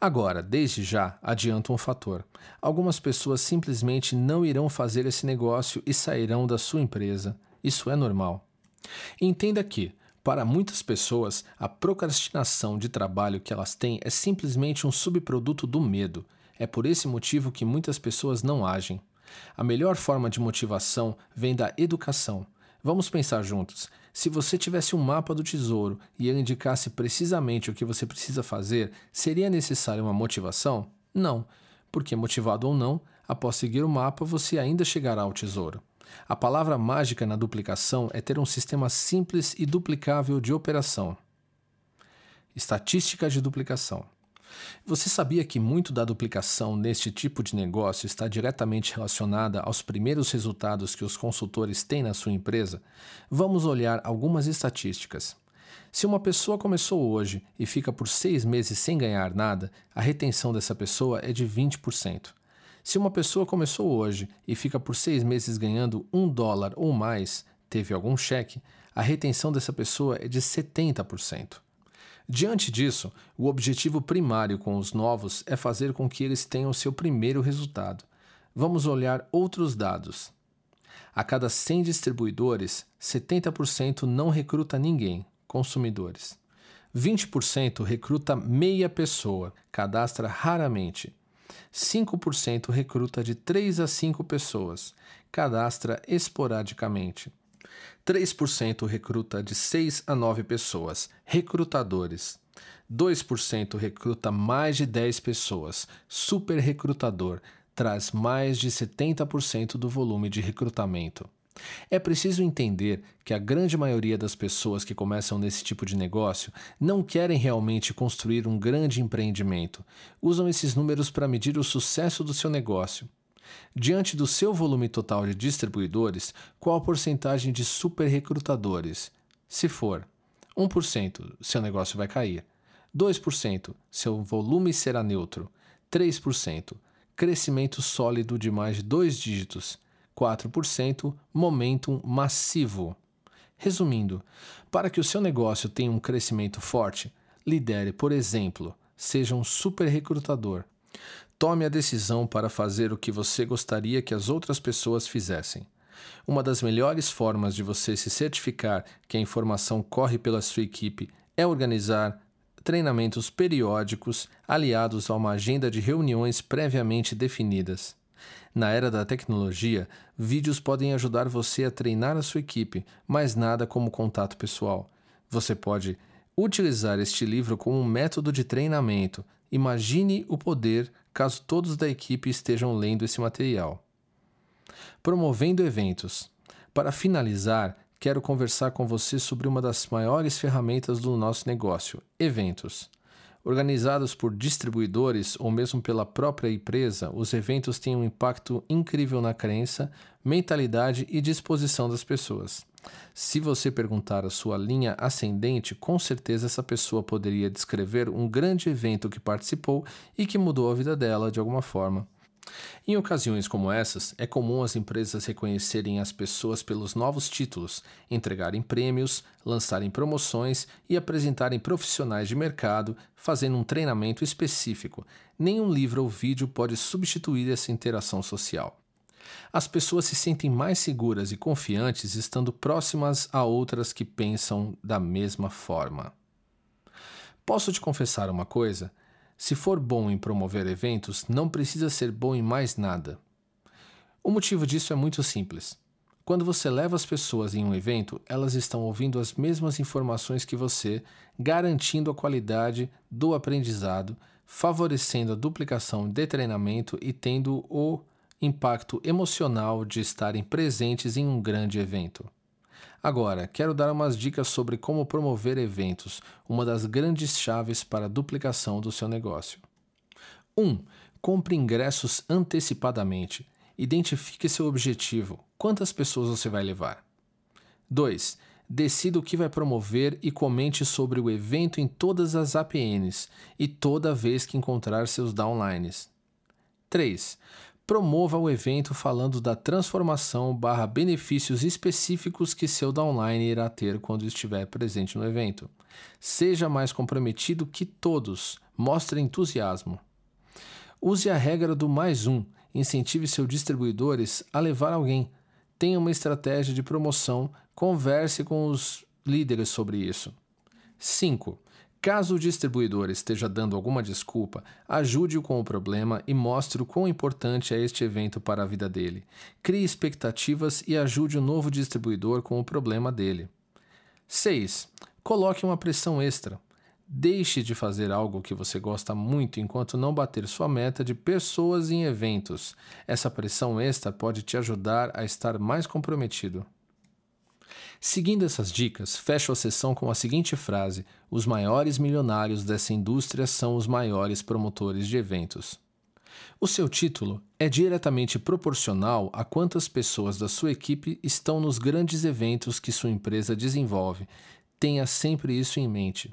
Agora, desde já, adianto um fator: algumas pessoas simplesmente não irão fazer esse negócio e sairão da sua empresa. Isso é normal. Entenda que, para muitas pessoas, a procrastinação de trabalho que elas têm é simplesmente um subproduto do medo. É por esse motivo que muitas pessoas não agem. A melhor forma de motivação vem da educação. Vamos pensar juntos. Se você tivesse um mapa do tesouro e ele indicasse precisamente o que você precisa fazer, seria necessária uma motivação? Não, porque motivado ou não, após seguir o mapa, você ainda chegará ao tesouro. A palavra mágica na duplicação é ter um sistema simples e duplicável de operação. Estatística de duplicação. Você sabia que muito da duplicação neste tipo de negócio está diretamente relacionada aos primeiros resultados que os consultores têm na sua empresa? Vamos olhar algumas estatísticas. Se uma pessoa começou hoje e fica por seis meses sem ganhar nada, a retenção dessa pessoa é de 20%. Se uma pessoa começou hoje e fica por seis meses ganhando um dólar ou mais, teve algum cheque, a retenção dessa pessoa é de 70%. Diante disso, o objetivo primário com os novos é fazer com que eles tenham seu primeiro resultado. Vamos olhar outros dados. A cada 100 distribuidores, 70% não recruta ninguém, consumidores. 20% recruta meia pessoa, cadastra raramente. 5% recruta de 3 a 5 pessoas, cadastra esporadicamente. 3% recruta de 6 a 9 pessoas, recrutadores. 2% recruta mais de 10 pessoas, super recrutador, traz mais de 70% do volume de recrutamento. É preciso entender que a grande maioria das pessoas que começam nesse tipo de negócio não querem realmente construir um grande empreendimento. Usam esses números para medir o sucesso do seu negócio. Diante do seu volume total de distribuidores, qual a porcentagem de super recrutadores? Se for 1%, seu negócio vai cair. 2%. Seu volume será neutro. 3%. Crescimento sólido de mais de dois dígitos. 4%. Momentum massivo. Resumindo, para que o seu negócio tenha um crescimento forte, lidere, por exemplo, seja um super recrutador. Tome a decisão para fazer o que você gostaria que as outras pessoas fizessem. Uma das melhores formas de você se certificar que a informação corre pela sua equipe é organizar treinamentos periódicos aliados a uma agenda de reuniões previamente definidas. Na era da tecnologia, vídeos podem ajudar você a treinar a sua equipe, mas nada como contato pessoal. Você pode utilizar este livro como um método de treinamento. Imagine o poder caso todos da equipe estejam lendo esse material. Promovendo eventos. Para finalizar, quero conversar com você sobre uma das maiores ferramentas do nosso negócio: eventos. Organizados por distribuidores ou mesmo pela própria empresa, os eventos têm um impacto incrível na crença, mentalidade e disposição das pessoas. Se você perguntar a sua linha ascendente, com certeza essa pessoa poderia descrever um grande evento que participou e que mudou a vida dela de alguma forma. Em ocasiões como essas, é comum as empresas reconhecerem as pessoas pelos novos títulos, entregarem prêmios, lançarem promoções e apresentarem profissionais de mercado, fazendo um treinamento específico. Nenhum livro ou vídeo pode substituir essa interação social. As pessoas se sentem mais seguras e confiantes estando próximas a outras que pensam da mesma forma. Posso te confessar uma coisa? Se for bom em promover eventos, não precisa ser bom em mais nada. O motivo disso é muito simples. Quando você leva as pessoas em um evento, elas estão ouvindo as mesmas informações que você, garantindo a qualidade do aprendizado, favorecendo a duplicação de treinamento e tendo o impacto emocional de estarem presentes em um grande evento. Agora, quero dar umas dicas sobre como promover eventos, uma das grandes chaves para a duplicação do seu negócio. 1. Um, compre ingressos antecipadamente. Identifique seu objetivo. Quantas pessoas você vai levar? 2. Decida o que vai promover e comente sobre o evento em todas as APNs e toda vez que encontrar seus downlines. 3 promova o evento falando da transformação barra benefícios específicos que seu downline irá ter quando estiver presente no evento. Seja mais comprometido que todos, mostre entusiasmo. Use a regra do mais um, incentive seus distribuidores a levar alguém. Tenha uma estratégia de promoção, converse com os líderes sobre isso. 5. Caso o distribuidor esteja dando alguma desculpa, ajude-o com o problema e mostre o quão importante é este evento para a vida dele. Crie expectativas e ajude o novo distribuidor com o problema dele. 6. Coloque uma pressão extra. Deixe de fazer algo que você gosta muito enquanto não bater sua meta de pessoas em eventos. Essa pressão extra pode te ajudar a estar mais comprometido. Seguindo essas dicas, fecho a sessão com a seguinte frase: Os maiores milionários dessa indústria são os maiores promotores de eventos. O seu título é diretamente proporcional a quantas pessoas da sua equipe estão nos grandes eventos que sua empresa desenvolve. Tenha sempre isso em mente.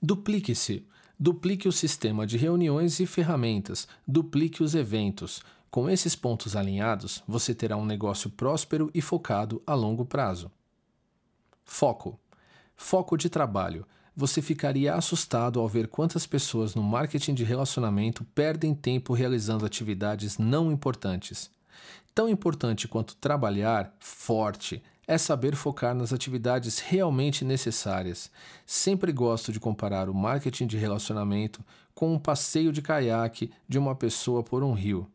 Duplique-se. Duplique o sistema de reuniões e ferramentas, duplique os eventos, com esses pontos alinhados, você terá um negócio próspero e focado a longo prazo. Foco. Foco de trabalho. Você ficaria assustado ao ver quantas pessoas no marketing de relacionamento perdem tempo realizando atividades não importantes. Tão importante quanto trabalhar forte é saber focar nas atividades realmente necessárias. Sempre gosto de comparar o marketing de relacionamento com um passeio de caiaque de uma pessoa por um rio.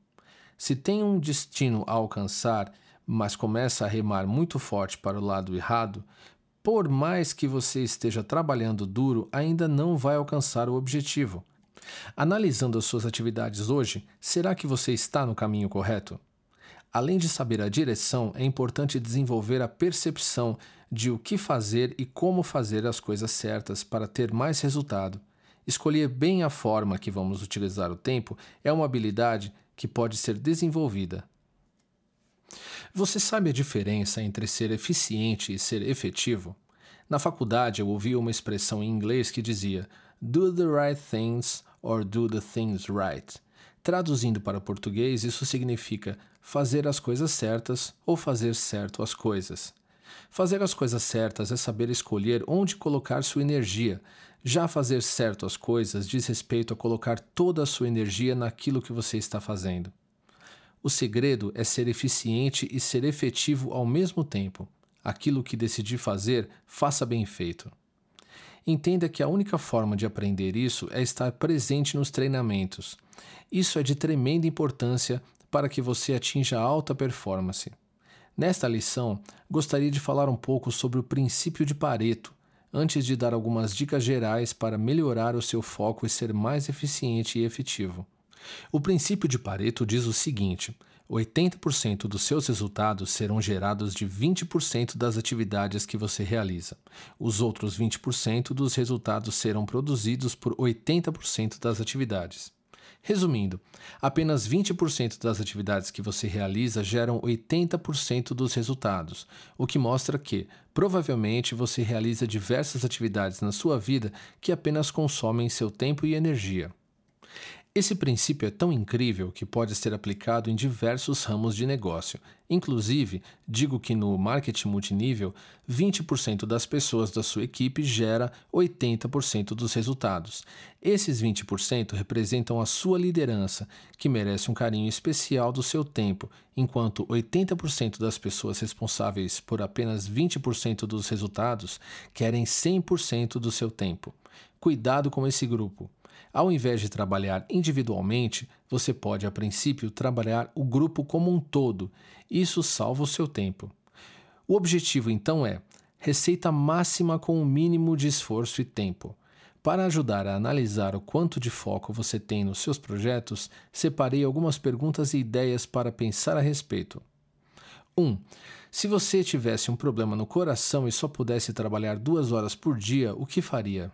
Se tem um destino a alcançar, mas começa a remar muito forte para o lado errado, por mais que você esteja trabalhando duro, ainda não vai alcançar o objetivo. Analisando as suas atividades hoje, será que você está no caminho correto? Além de saber a direção, é importante desenvolver a percepção de o que fazer e como fazer as coisas certas para ter mais resultado. Escolher bem a forma que vamos utilizar o tempo é uma habilidade que pode ser desenvolvida. Você sabe a diferença entre ser eficiente e ser efetivo? Na faculdade eu ouvi uma expressão em inglês que dizia: do the right things or do the things right. Traduzindo para português, isso significa fazer as coisas certas ou fazer certo as coisas. Fazer as coisas certas é saber escolher onde colocar sua energia. Já fazer certo as coisas diz respeito a colocar toda a sua energia naquilo que você está fazendo. O segredo é ser eficiente e ser efetivo ao mesmo tempo. Aquilo que decidir fazer, faça bem feito. Entenda que a única forma de aprender isso é estar presente nos treinamentos. Isso é de tremenda importância para que você atinja alta performance. Nesta lição, gostaria de falar um pouco sobre o princípio de Pareto, antes de dar algumas dicas gerais para melhorar o seu foco e ser mais eficiente e efetivo. O princípio de Pareto diz o seguinte: 80% dos seus resultados serão gerados de 20% das atividades que você realiza. Os outros 20% dos resultados serão produzidos por 80% das atividades. Resumindo, apenas 20% das atividades que você realiza geram 80% dos resultados, o que mostra que, provavelmente, você realiza diversas atividades na sua vida que apenas consomem seu tempo e energia. Esse princípio é tão incrível que pode ser aplicado em diversos ramos de negócio. Inclusive, digo que no marketing multinível, 20% das pessoas da sua equipe gera 80% dos resultados. Esses 20% representam a sua liderança, que merece um carinho especial do seu tempo, enquanto 80% das pessoas responsáveis por apenas 20% dos resultados querem 100% do seu tempo. Cuidado com esse grupo. Ao invés de trabalhar individualmente, você pode, a princípio, trabalhar o grupo como um todo. Isso salva o seu tempo. O objetivo, então, é receita máxima com o mínimo de esforço e tempo. Para ajudar a analisar o quanto de foco você tem nos seus projetos, separei algumas perguntas e ideias para pensar a respeito. 1. Um, se você tivesse um problema no coração e só pudesse trabalhar duas horas por dia, o que faria?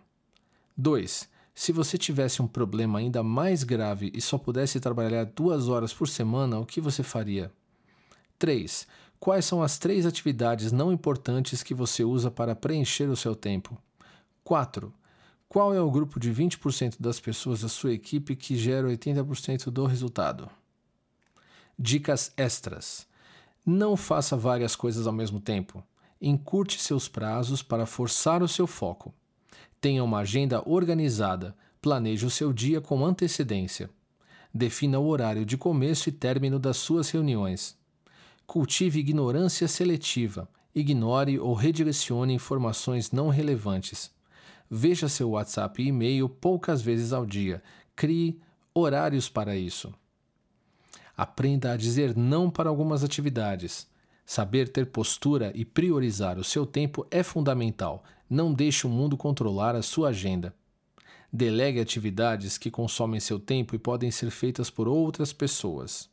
2. Se você tivesse um problema ainda mais grave e só pudesse trabalhar duas horas por semana, o que você faria? 3. Quais são as três atividades não importantes que você usa para preencher o seu tempo? 4. Qual é o grupo de 20% das pessoas da sua equipe que gera 80% do resultado? Dicas extras. Não faça várias coisas ao mesmo tempo. Encurte seus prazos para forçar o seu foco. Tenha uma agenda organizada. Planeje o seu dia com antecedência. Defina o horário de começo e término das suas reuniões. Cultive ignorância seletiva. Ignore ou redirecione informações não relevantes. Veja seu WhatsApp e e-mail poucas vezes ao dia. Crie horários para isso. Aprenda a dizer não para algumas atividades. Saber ter postura e priorizar o seu tempo é fundamental. Não deixe o mundo controlar a sua agenda. Delegue atividades que consomem seu tempo e podem ser feitas por outras pessoas.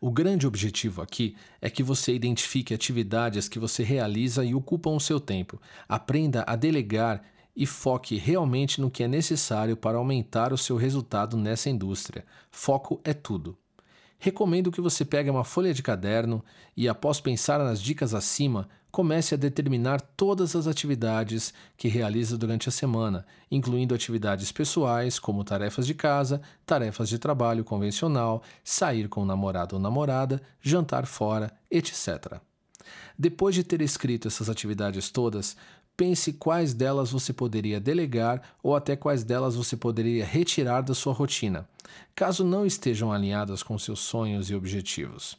O grande objetivo aqui é que você identifique atividades que você realiza e ocupam o seu tempo. Aprenda a delegar e foque realmente no que é necessário para aumentar o seu resultado nessa indústria. Foco é tudo. Recomendo que você pegue uma folha de caderno e, após pensar nas dicas acima, comece a determinar todas as atividades que realiza durante a semana, incluindo atividades pessoais, como tarefas de casa, tarefas de trabalho convencional, sair com o namorado ou namorada, jantar fora, etc. Depois de ter escrito essas atividades todas, pense quais delas você poderia delegar ou até quais delas você poderia retirar da sua rotina, caso não estejam alinhadas com seus sonhos e objetivos.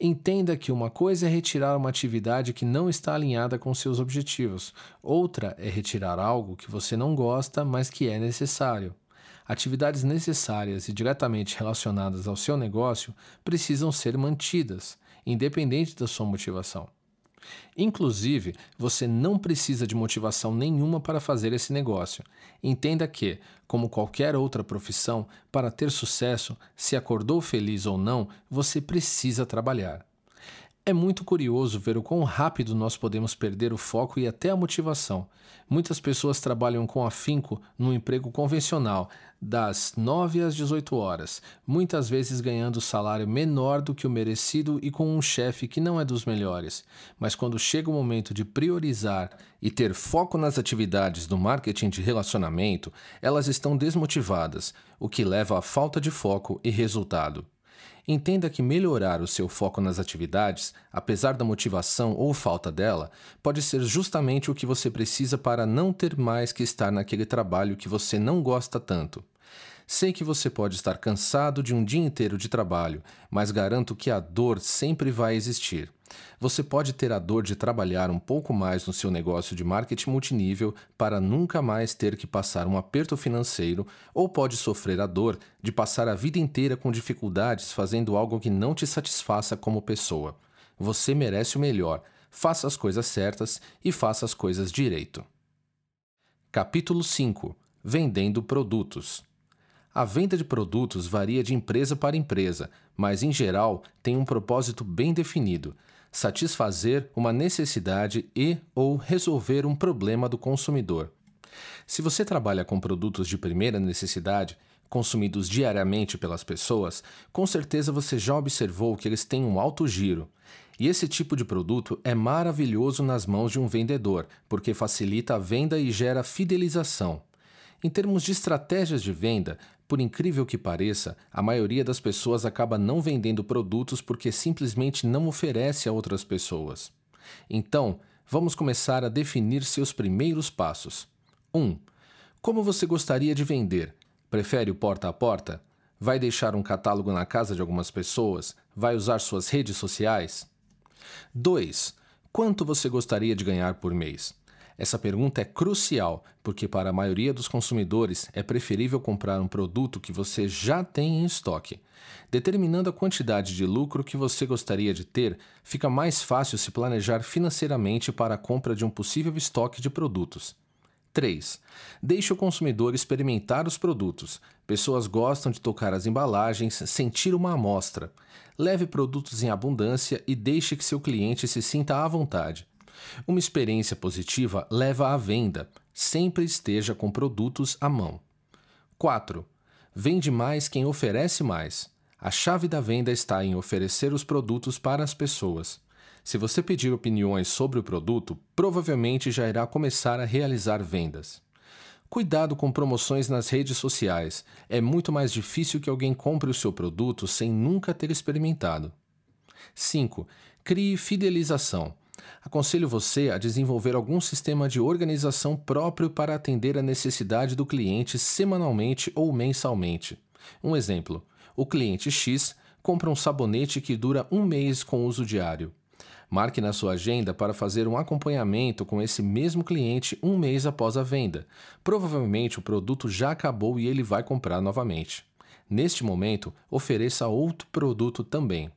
Entenda que uma coisa é retirar uma atividade que não está alinhada com seus objetivos, outra é retirar algo que você não gosta, mas que é necessário. Atividades necessárias e diretamente relacionadas ao seu negócio precisam ser mantidas, independente da sua motivação. Inclusive, você não precisa de motivação nenhuma para fazer esse negócio. Entenda que, como qualquer outra profissão, para ter sucesso, se acordou feliz ou não, você precisa trabalhar. É muito curioso ver o quão rápido nós podemos perder o foco e até a motivação. Muitas pessoas trabalham com afinco no emprego convencional, das 9 às 18 horas, muitas vezes ganhando salário menor do que o merecido e com um chefe que não é dos melhores. Mas quando chega o momento de priorizar e ter foco nas atividades do marketing de relacionamento, elas estão desmotivadas, o que leva à falta de foco e resultado. Entenda que melhorar o seu foco nas atividades, apesar da motivação ou falta dela, pode ser justamente o que você precisa para não ter mais que estar naquele trabalho que você não gosta tanto. Sei que você pode estar cansado de um dia inteiro de trabalho, mas garanto que a dor sempre vai existir. Você pode ter a dor de trabalhar um pouco mais no seu negócio de marketing multinível para nunca mais ter que passar um aperto financeiro, ou pode sofrer a dor de passar a vida inteira com dificuldades fazendo algo que não te satisfaça como pessoa. Você merece o melhor. Faça as coisas certas e faça as coisas direito. Capítulo 5 Vendendo produtos. A venda de produtos varia de empresa para empresa, mas em geral tem um propósito bem definido: satisfazer uma necessidade e ou resolver um problema do consumidor. Se você trabalha com produtos de primeira necessidade, consumidos diariamente pelas pessoas, com certeza você já observou que eles têm um alto giro. E esse tipo de produto é maravilhoso nas mãos de um vendedor, porque facilita a venda e gera fidelização. Em termos de estratégias de venda, por incrível que pareça, a maioria das pessoas acaba não vendendo produtos porque simplesmente não oferece a outras pessoas. Então, vamos começar a definir seus primeiros passos. 1. Um, como você gostaria de vender? Prefere o porta a porta? Vai deixar um catálogo na casa de algumas pessoas? Vai usar suas redes sociais? 2. Quanto você gostaria de ganhar por mês? Essa pergunta é crucial, porque para a maioria dos consumidores é preferível comprar um produto que você já tem em estoque. Determinando a quantidade de lucro que você gostaria de ter, fica mais fácil se planejar financeiramente para a compra de um possível estoque de produtos. 3. Deixe o consumidor experimentar os produtos. Pessoas gostam de tocar as embalagens, sentir uma amostra. Leve produtos em abundância e deixe que seu cliente se sinta à vontade. Uma experiência positiva leva à venda. Sempre esteja com produtos à mão. 4. Vende mais quem oferece mais. A chave da venda está em oferecer os produtos para as pessoas. Se você pedir opiniões sobre o produto, provavelmente já irá começar a realizar vendas. Cuidado com promoções nas redes sociais. É muito mais difícil que alguém compre o seu produto sem nunca ter experimentado. 5. Crie fidelização. Aconselho você a desenvolver algum sistema de organização próprio para atender a necessidade do cliente semanalmente ou mensalmente. Um exemplo: o cliente X compra um sabonete que dura um mês com uso diário. Marque na sua agenda para fazer um acompanhamento com esse mesmo cliente um mês após a venda. Provavelmente o produto já acabou e ele vai comprar novamente. Neste momento, ofereça outro produto também.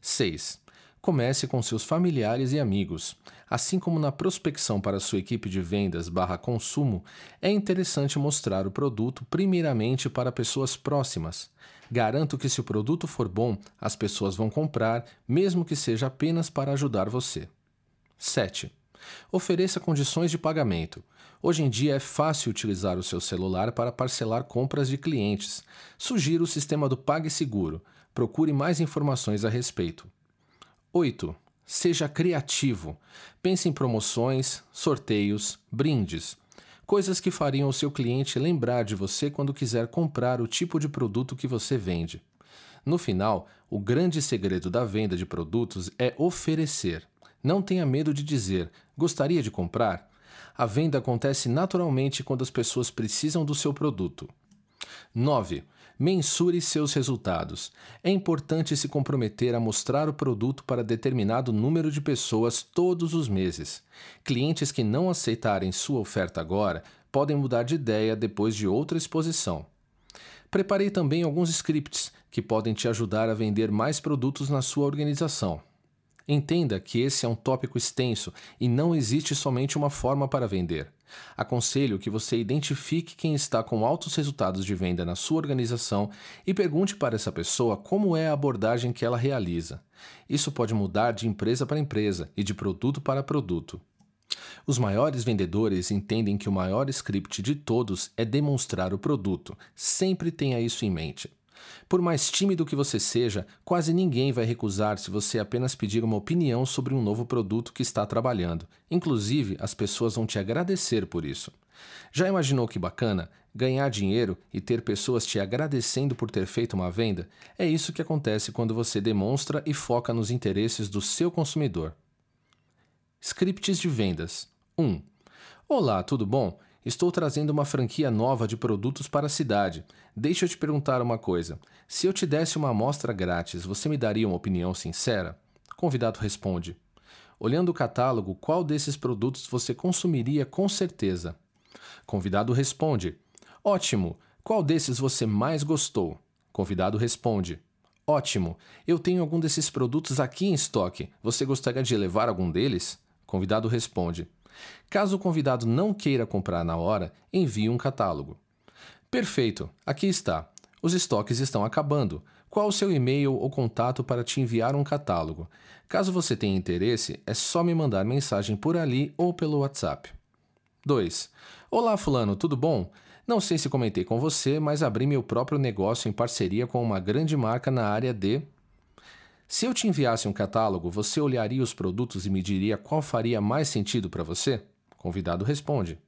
6. Comece com seus familiares e amigos. Assim como na prospecção para sua equipe de vendas barra consumo, é interessante mostrar o produto primeiramente para pessoas próximas. Garanto que se o produto for bom, as pessoas vão comprar, mesmo que seja apenas para ajudar você. 7. Ofereça condições de pagamento. Hoje em dia é fácil utilizar o seu celular para parcelar compras de clientes. Sugiro o sistema do PagSeguro. Procure mais informações a respeito. 8. Seja criativo. Pense em promoções, sorteios, brindes. Coisas que fariam o seu cliente lembrar de você quando quiser comprar o tipo de produto que você vende. No final, o grande segredo da venda de produtos é oferecer. Não tenha medo de dizer: gostaria de comprar? A venda acontece naturalmente quando as pessoas precisam do seu produto. 9. Mensure seus resultados. É importante se comprometer a mostrar o produto para determinado número de pessoas todos os meses. Clientes que não aceitarem sua oferta agora podem mudar de ideia depois de outra exposição. Preparei também alguns scripts que podem te ajudar a vender mais produtos na sua organização. Entenda que esse é um tópico extenso e não existe somente uma forma para vender. Aconselho que você identifique quem está com altos resultados de venda na sua organização e pergunte para essa pessoa como é a abordagem que ela realiza. Isso pode mudar de empresa para empresa e de produto para produto. Os maiores vendedores entendem que o maior script de todos é demonstrar o produto. Sempre tenha isso em mente. Por mais tímido que você seja, quase ninguém vai recusar se você apenas pedir uma opinião sobre um novo produto que está trabalhando. Inclusive, as pessoas vão te agradecer por isso. Já imaginou que bacana? Ganhar dinheiro e ter pessoas te agradecendo por ter feito uma venda? É isso que acontece quando você demonstra e foca nos interesses do seu consumidor. Scripts de vendas 1. Olá, tudo bom? Estou trazendo uma franquia nova de produtos para a cidade. Deixa eu te perguntar uma coisa. Se eu te desse uma amostra grátis, você me daria uma opinião sincera? Convidado responde: Olhando o catálogo, qual desses produtos você consumiria com certeza? Convidado responde: Ótimo! Qual desses você mais gostou? Convidado responde: Ótimo! Eu tenho algum desses produtos aqui em estoque. Você gostaria de levar algum deles? Convidado responde: Caso o convidado não queira comprar na hora, envie um catálogo. Perfeito, aqui está. Os estoques estão acabando. Qual o seu e-mail ou contato para te enviar um catálogo? Caso você tenha interesse, é só me mandar mensagem por ali ou pelo WhatsApp. 2. Olá, Fulano, tudo bom? Não sei se comentei com você, mas abri meu próprio negócio em parceria com uma grande marca na área de. Se eu te enviasse um catálogo, você olharia os produtos e me diria qual faria mais sentido para você? Convidado responde: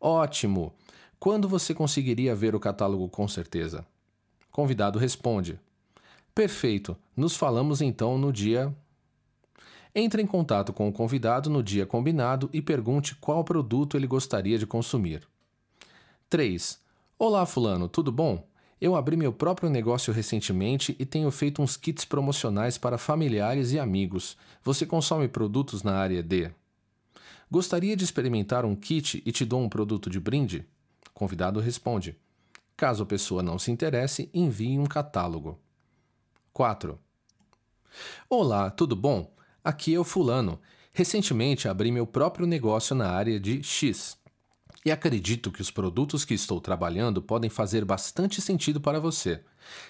Ótimo! Quando você conseguiria ver o catálogo com certeza? Convidado responde: Perfeito, nos falamos então no dia. Entre em contato com o convidado no dia combinado e pergunte qual produto ele gostaria de consumir. 3. Olá, Fulano, tudo bom? Eu abri meu próprio negócio recentemente e tenho feito uns kits promocionais para familiares e amigos. Você consome produtos na área de. Gostaria de experimentar um kit e te dou um produto de brinde? Convidado responde: Caso a pessoa não se interesse, envie um catálogo. 4. Olá, tudo bom? Aqui é o Fulano. Recentemente abri meu próprio negócio na área de X. E acredito que os produtos que estou trabalhando podem fazer bastante sentido para você.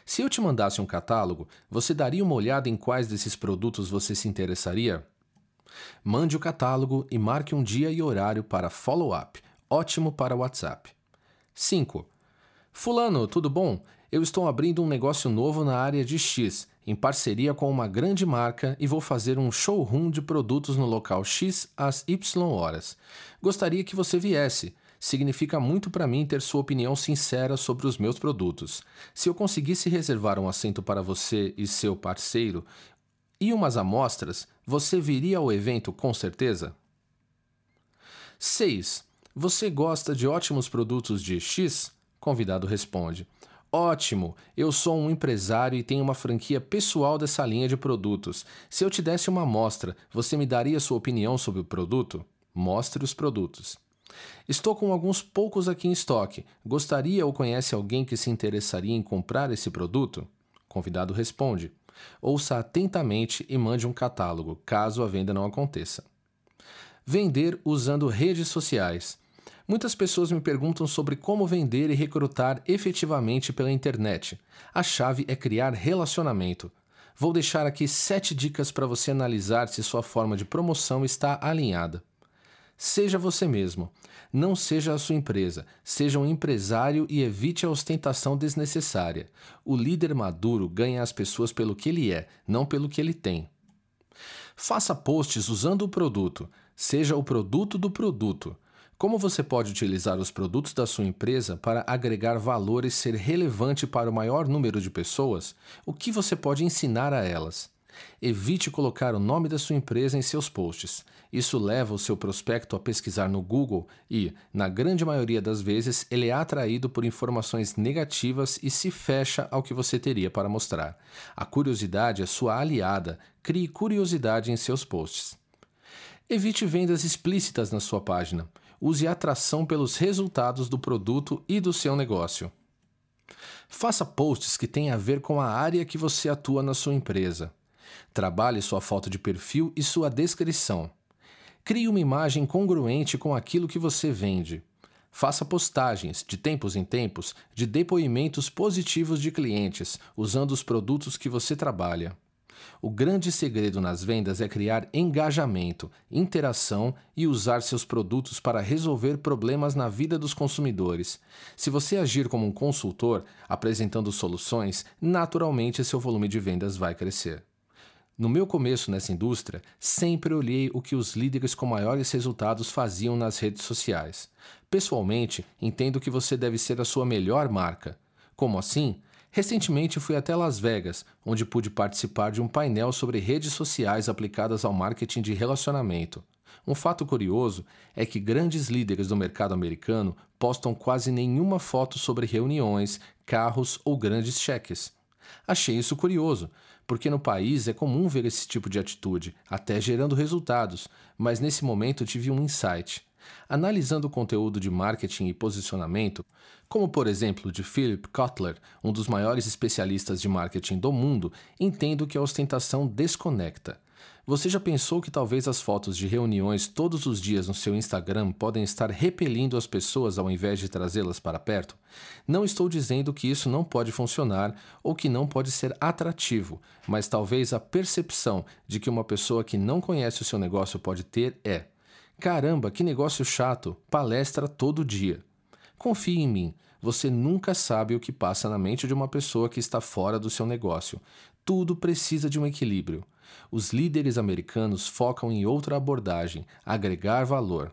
Se eu te mandasse um catálogo, você daria uma olhada em quais desses produtos você se interessaria? Mande o catálogo e marque um dia e horário para follow-up. Ótimo para WhatsApp. 5. Fulano, tudo bom? Eu estou abrindo um negócio novo na área de X, em parceria com uma grande marca, e vou fazer um showroom de produtos no local X às Y horas. Gostaria que você viesse. Significa muito para mim ter sua opinião sincera sobre os meus produtos. Se eu conseguisse reservar um assento para você e seu parceiro, e umas amostras, você viria ao evento com certeza? 6. Você gosta de ótimos produtos de X? Convidado responde: Ótimo! Eu sou um empresário e tenho uma franquia pessoal dessa linha de produtos. Se eu te desse uma amostra, você me daria sua opinião sobre o produto? Mostre os produtos. Estou com alguns poucos aqui em estoque. Gostaria ou conhece alguém que se interessaria em comprar esse produto? Convidado responde: Ouça atentamente e mande um catálogo, caso a venda não aconteça. Vender usando redes sociais. Muitas pessoas me perguntam sobre como vender e recrutar efetivamente pela internet. A chave é criar relacionamento. Vou deixar aqui sete dicas para você analisar se sua forma de promoção está alinhada. Seja você mesmo. Não seja a sua empresa. Seja um empresário e evite a ostentação desnecessária. O líder maduro ganha as pessoas pelo que ele é, não pelo que ele tem. Faça posts usando o produto. Seja o produto do produto. Como você pode utilizar os produtos da sua empresa para agregar valor e ser relevante para o maior número de pessoas? O que você pode ensinar a elas? Evite colocar o nome da sua empresa em seus posts. Isso leva o seu prospecto a pesquisar no Google e, na grande maioria das vezes, ele é atraído por informações negativas e se fecha ao que você teria para mostrar. A curiosidade é sua aliada. Crie curiosidade em seus posts. Evite vendas explícitas na sua página. Use atração pelos resultados do produto e do seu negócio. Faça posts que tenham a ver com a área que você atua na sua empresa. Trabalhe sua foto de perfil e sua descrição. Crie uma imagem congruente com aquilo que você vende. Faça postagens, de tempos em tempos, de depoimentos positivos de clientes, usando os produtos que você trabalha. O grande segredo nas vendas é criar engajamento, interação e usar seus produtos para resolver problemas na vida dos consumidores. Se você agir como um consultor, apresentando soluções, naturalmente seu volume de vendas vai crescer. No meu começo nessa indústria, sempre olhei o que os líderes com maiores resultados faziam nas redes sociais. Pessoalmente, entendo que você deve ser a sua melhor marca. Como assim? Recentemente fui até Las Vegas, onde pude participar de um painel sobre redes sociais aplicadas ao marketing de relacionamento. Um fato curioso é que grandes líderes do mercado americano postam quase nenhuma foto sobre reuniões, carros ou grandes cheques. Achei isso curioso, porque no país é comum ver esse tipo de atitude, até gerando resultados, mas nesse momento tive um insight. Analisando o conteúdo de marketing e posicionamento, como por exemplo de Philip Kotler, um dos maiores especialistas de marketing do mundo, entendo que a ostentação desconecta. Você já pensou que talvez as fotos de reuniões todos os dias no seu Instagram podem estar repelindo as pessoas ao invés de trazê-las para perto? Não estou dizendo que isso não pode funcionar ou que não pode ser atrativo, mas talvez a percepção de que uma pessoa que não conhece o seu negócio pode ter é: Caramba, que negócio chato! Palestra todo dia. Confie em mim, você nunca sabe o que passa na mente de uma pessoa que está fora do seu negócio. Tudo precisa de um equilíbrio. Os líderes americanos focam em outra abordagem, agregar valor.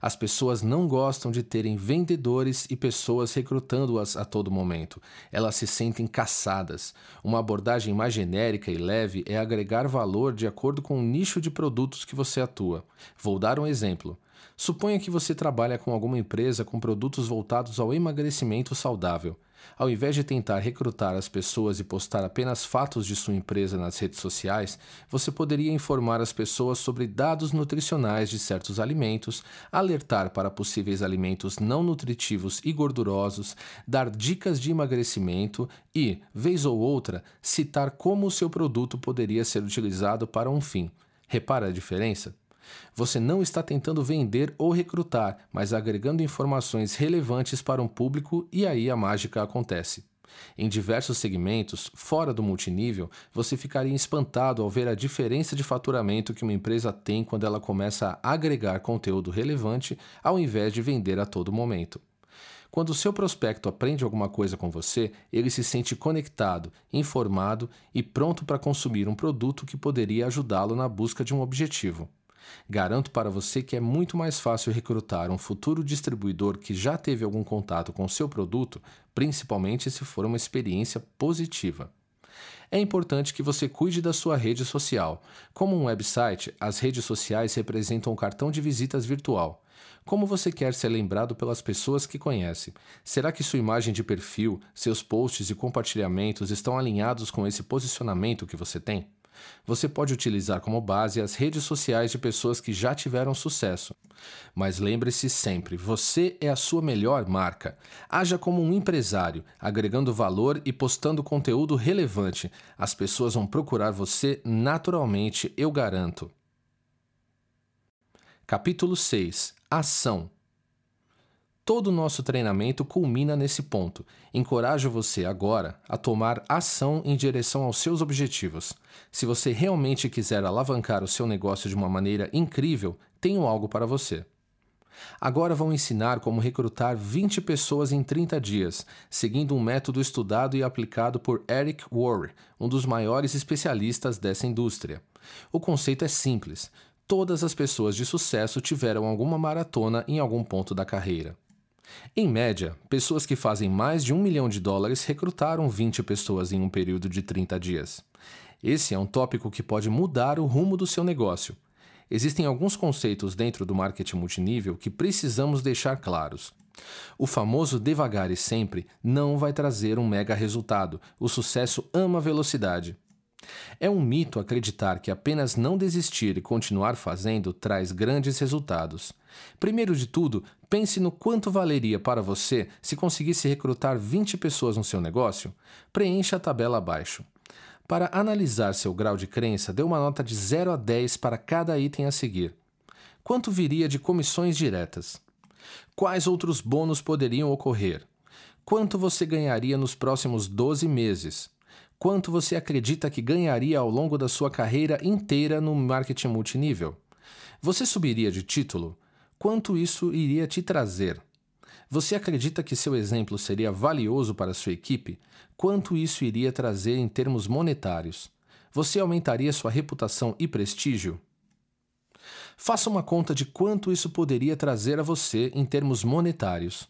As pessoas não gostam de terem vendedores e pessoas recrutando-as a todo momento. Elas se sentem caçadas. Uma abordagem mais genérica e leve é agregar valor de acordo com o nicho de produtos que você atua. Vou dar um exemplo. Suponha que você trabalha com alguma empresa com produtos voltados ao emagrecimento saudável. Ao invés de tentar recrutar as pessoas e postar apenas fatos de sua empresa nas redes sociais, você poderia informar as pessoas sobre dados nutricionais de certos alimentos, alertar para possíveis alimentos não nutritivos e gordurosos, dar dicas de emagrecimento e, vez ou outra, citar como o seu produto poderia ser utilizado para um fim. Repara a diferença? Você não está tentando vender ou recrutar, mas agregando informações relevantes para um público e aí a mágica acontece. Em diversos segmentos, fora do multinível, você ficaria espantado ao ver a diferença de faturamento que uma empresa tem quando ela começa a agregar conteúdo relevante ao invés de vender a todo momento. Quando o seu prospecto aprende alguma coisa com você, ele se sente conectado, informado e pronto para consumir um produto que poderia ajudá-lo na busca de um objetivo. Garanto para você que é muito mais fácil recrutar um futuro distribuidor que já teve algum contato com seu produto, principalmente se for uma experiência positiva. É importante que você cuide da sua rede social. Como um website, as redes sociais representam um cartão de visitas virtual. Como você quer ser lembrado pelas pessoas que conhece? Será que sua imagem de perfil, seus posts e compartilhamentos estão alinhados com esse posicionamento que você tem? Você pode utilizar como base as redes sociais de pessoas que já tiveram sucesso. Mas lembre-se sempre: você é a sua melhor marca. Haja como um empresário, agregando valor e postando conteúdo relevante. As pessoas vão procurar você naturalmente, eu garanto. Capítulo 6 Ação Todo o nosso treinamento culmina nesse ponto. Encorajo você agora a tomar ação em direção aos seus objetivos. Se você realmente quiser alavancar o seu negócio de uma maneira incrível, tenho algo para você. Agora vão ensinar como recrutar 20 pessoas em 30 dias, seguindo um método estudado e aplicado por Eric Worre, um dos maiores especialistas dessa indústria. O conceito é simples. Todas as pessoas de sucesso tiveram alguma maratona em algum ponto da carreira. Em média, pessoas que fazem mais de um milhão de dólares recrutaram 20 pessoas em um período de 30 dias. Esse é um tópico que pode mudar o rumo do seu negócio. Existem alguns conceitos dentro do marketing multinível que precisamos deixar claros. O famoso devagar e sempre não vai trazer um mega resultado. O sucesso ama velocidade. É um mito acreditar que apenas não desistir e continuar fazendo traz grandes resultados. Primeiro de tudo, pense no quanto valeria para você se conseguisse recrutar 20 pessoas no seu negócio. Preencha a tabela abaixo. Para analisar seu grau de crença, dê uma nota de 0 a 10 para cada item a seguir. Quanto viria de comissões diretas? Quais outros bônus poderiam ocorrer? Quanto você ganharia nos próximos 12 meses? Quanto você acredita que ganharia ao longo da sua carreira inteira no marketing multinível? Você subiria de título? Quanto isso iria te trazer? Você acredita que seu exemplo seria valioso para sua equipe? Quanto isso iria trazer em termos monetários? Você aumentaria sua reputação e prestígio? Faça uma conta de quanto isso poderia trazer a você em termos monetários.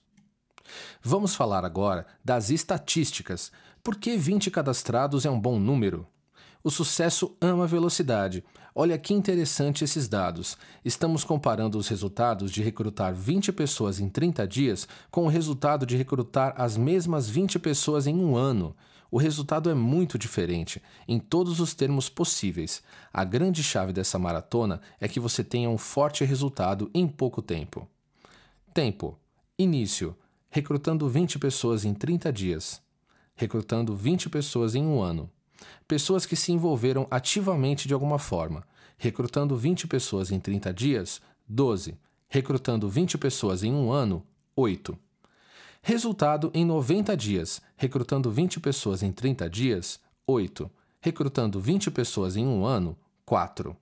Vamos falar agora das estatísticas. Por que 20 cadastrados é um bom número? O sucesso ama velocidade. Olha que interessante esses dados. Estamos comparando os resultados de recrutar 20 pessoas em 30 dias com o resultado de recrutar as mesmas 20 pessoas em um ano. O resultado é muito diferente, em todos os termos possíveis. A grande chave dessa maratona é que você tenha um forte resultado em pouco tempo. Tempo: Início recrutando 20 pessoas em 30 dias, recrutando 20 pessoas em um ano, pessoas que se envolveram ativamente de alguma forma, recrutando 20 pessoas em 30 dias, 12, recrutando 20 pessoas em um ano, 8. Resultado em 90 dias, recrutando 20 pessoas em 30 dias, 8. Recrutando 20 pessoas em um ano, 4.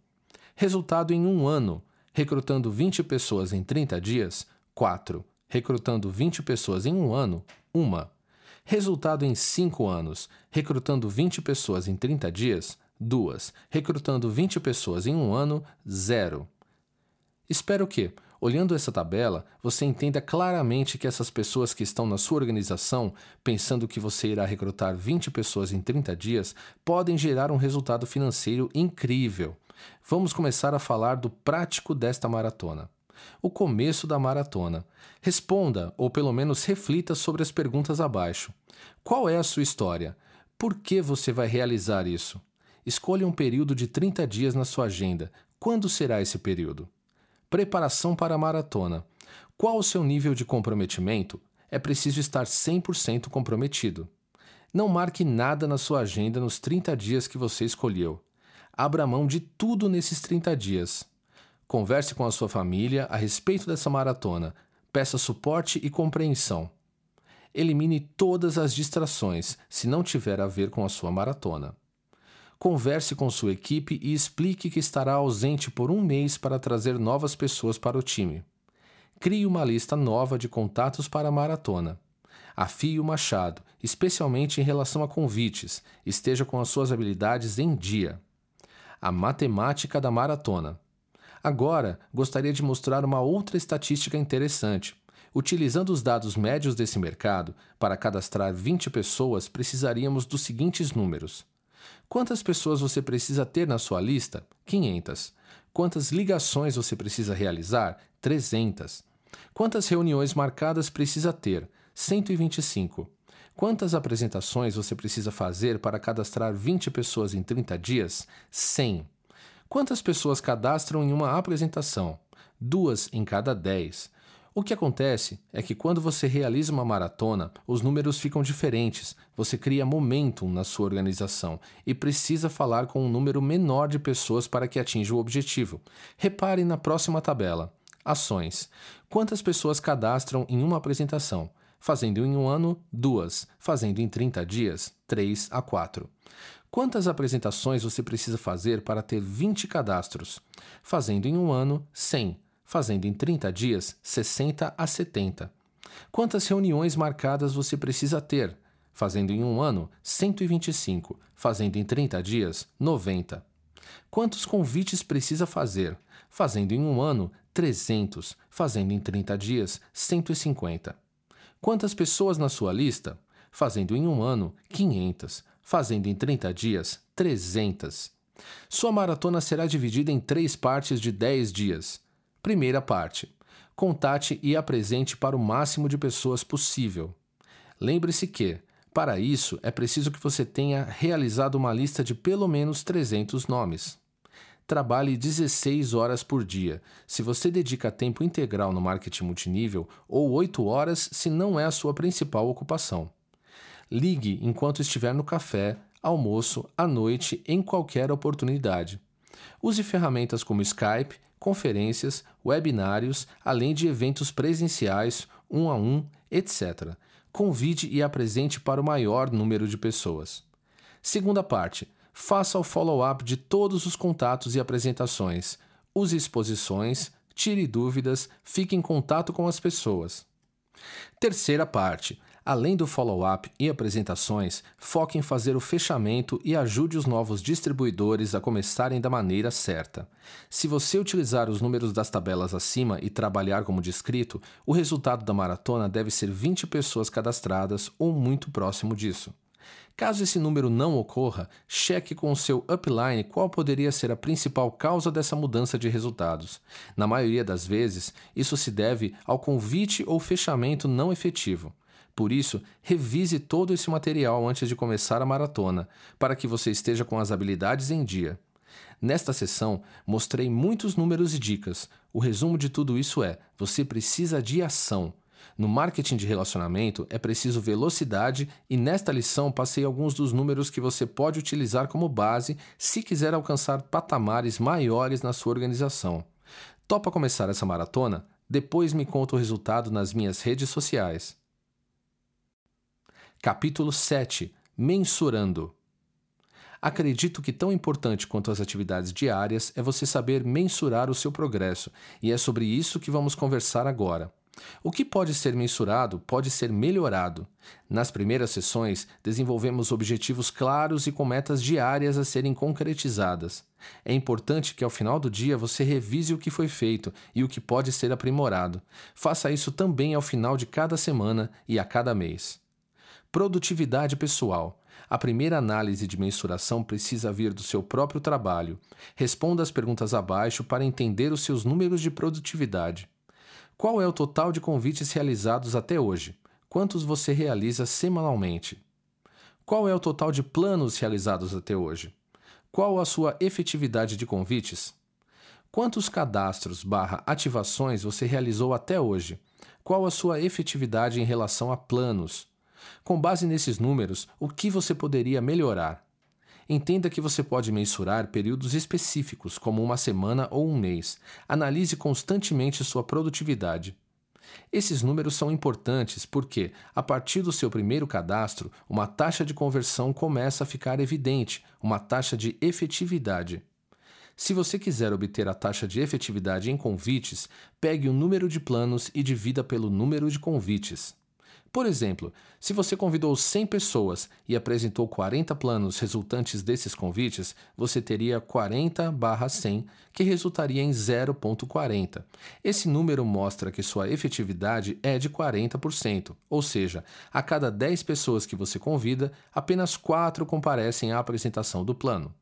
Resultado em um ano, recrutando 20 pessoas em 30 dias, 4 recrutando 20 pessoas em um ano, uma. Resultado em 5 anos, recrutando 20 pessoas em 30 dias, duas. Recrutando 20 pessoas em um ano, zero. Espero que, olhando essa tabela, você entenda claramente que essas pessoas que estão na sua organização, pensando que você irá recrutar 20 pessoas em 30 dias, podem gerar um resultado financeiro incrível. Vamos começar a falar do prático desta maratona o começo da maratona. Responda, ou pelo menos reflita sobre as perguntas abaixo. Qual é a sua história? Por que você vai realizar isso? Escolha um período de 30 dias na sua agenda. Quando será esse período? Preparação para a maratona. Qual o seu nível de comprometimento? É preciso estar 100% comprometido. Não marque nada na sua agenda nos 30 dias que você escolheu. Abra mão de tudo nesses 30 dias. Converse com a sua família a respeito dessa maratona. Peça suporte e compreensão. Elimine todas as distrações, se não tiver a ver com a sua maratona. Converse com sua equipe e explique que estará ausente por um mês para trazer novas pessoas para o time. Crie uma lista nova de contatos para a maratona. Afie o machado, especialmente em relação a convites. Esteja com as suas habilidades em dia. A matemática da maratona. Agora, gostaria de mostrar uma outra estatística interessante. Utilizando os dados médios desse mercado, para cadastrar 20 pessoas, precisaríamos dos seguintes números. Quantas pessoas você precisa ter na sua lista? 500. Quantas ligações você precisa realizar? 300. Quantas reuniões marcadas precisa ter? 125. Quantas apresentações você precisa fazer para cadastrar 20 pessoas em 30 dias? 100. Quantas pessoas cadastram em uma apresentação? Duas em cada dez. O que acontece é que quando você realiza uma maratona, os números ficam diferentes, você cria momentum na sua organização e precisa falar com um número menor de pessoas para que atinja o objetivo. Repare na próxima tabela. Ações. Quantas pessoas cadastram em uma apresentação? Fazendo em um ano, duas. Fazendo em 30 dias, três a quatro. Quantas apresentações você precisa fazer para ter 20 cadastros? Fazendo em um ano, 100. Fazendo em 30 dias, 60 a 70. Quantas reuniões marcadas você precisa ter? Fazendo em um ano, 125. Fazendo em 30 dias, 90. Quantos convites precisa fazer? Fazendo em um ano, 300. Fazendo em 30 dias, 150. Quantas pessoas na sua lista? Fazendo em um ano, 500 fazendo em 30 dias 300. Sua maratona será dividida em três partes de 10 dias. Primeira parte: contate e apresente para o máximo de pessoas possível. Lembre-se que, para isso, é preciso que você tenha realizado uma lista de pelo menos 300 nomes. Trabalhe 16 horas por dia, se você dedica tempo integral no marketing multinível, ou 8 horas se não é a sua principal ocupação. Ligue enquanto estiver no café, almoço, à noite, em qualquer oportunidade. Use ferramentas como Skype, conferências, webinários, além de eventos presenciais, um a um, etc. Convide e apresente para o maior número de pessoas. Segunda parte. Faça o follow-up de todos os contatos e apresentações. Use exposições, tire dúvidas, fique em contato com as pessoas. Terceira parte. Além do follow-up e apresentações, foque em fazer o fechamento e ajude os novos distribuidores a começarem da maneira certa. Se você utilizar os números das tabelas acima e trabalhar como descrito, o resultado da maratona deve ser 20 pessoas cadastradas ou muito próximo disso. Caso esse número não ocorra, cheque com o seu upline qual poderia ser a principal causa dessa mudança de resultados. Na maioria das vezes, isso se deve ao convite ou fechamento não efetivo. Por isso, revise todo esse material antes de começar a maratona, para que você esteja com as habilidades em dia. Nesta sessão, mostrei muitos números e dicas. O resumo de tudo isso é: você precisa de ação. No marketing de relacionamento é preciso velocidade e nesta lição passei alguns dos números que você pode utilizar como base se quiser alcançar patamares maiores na sua organização. Topa começar essa maratona? Depois me conta o resultado nas minhas redes sociais. Capítulo 7 Mensurando Acredito que tão importante quanto as atividades diárias é você saber mensurar o seu progresso, e é sobre isso que vamos conversar agora. O que pode ser mensurado pode ser melhorado. Nas primeiras sessões, desenvolvemos objetivos claros e com metas diárias a serem concretizadas. É importante que ao final do dia você revise o que foi feito e o que pode ser aprimorado. Faça isso também ao final de cada semana e a cada mês. Produtividade pessoal. A primeira análise de mensuração precisa vir do seu próprio trabalho. Responda as perguntas abaixo para entender os seus números de produtividade. Qual é o total de convites realizados até hoje? Quantos você realiza semanalmente? Qual é o total de planos realizados até hoje? Qual a sua efetividade de convites? Quantos cadastros barra ativações você realizou até hoje? Qual a sua efetividade em relação a planos? Com base nesses números, o que você poderia melhorar? Entenda que você pode mensurar períodos específicos, como uma semana ou um mês. Analise constantemente sua produtividade. Esses números são importantes porque, a partir do seu primeiro cadastro, uma taxa de conversão começa a ficar evidente, uma taxa de efetividade. Se você quiser obter a taxa de efetividade em convites, pegue o número de planos e divida pelo número de convites. Por exemplo, se você convidou 100 pessoas e apresentou 40 planos resultantes desses convites, você teria 40/100, que resultaria em 0,40. Esse número mostra que sua efetividade é de 40%, ou seja, a cada 10 pessoas que você convida, apenas 4 comparecem à apresentação do plano.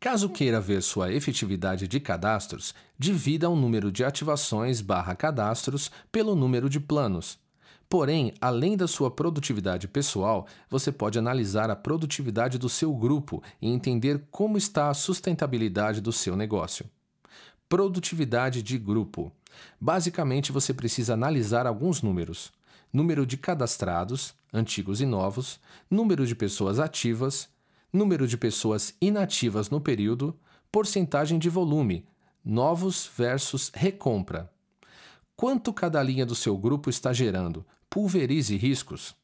Caso queira ver sua efetividade de cadastros, divida o número de ativações/cadastros pelo número de planos. Porém, além da sua produtividade pessoal, você pode analisar a produtividade do seu grupo e entender como está a sustentabilidade do seu negócio. Produtividade de grupo. Basicamente, você precisa analisar alguns números: número de cadastrados, antigos e novos, número de pessoas ativas, número de pessoas inativas no período, porcentagem de volume, novos versus recompra. Quanto cada linha do seu grupo está gerando? Pulverize riscos.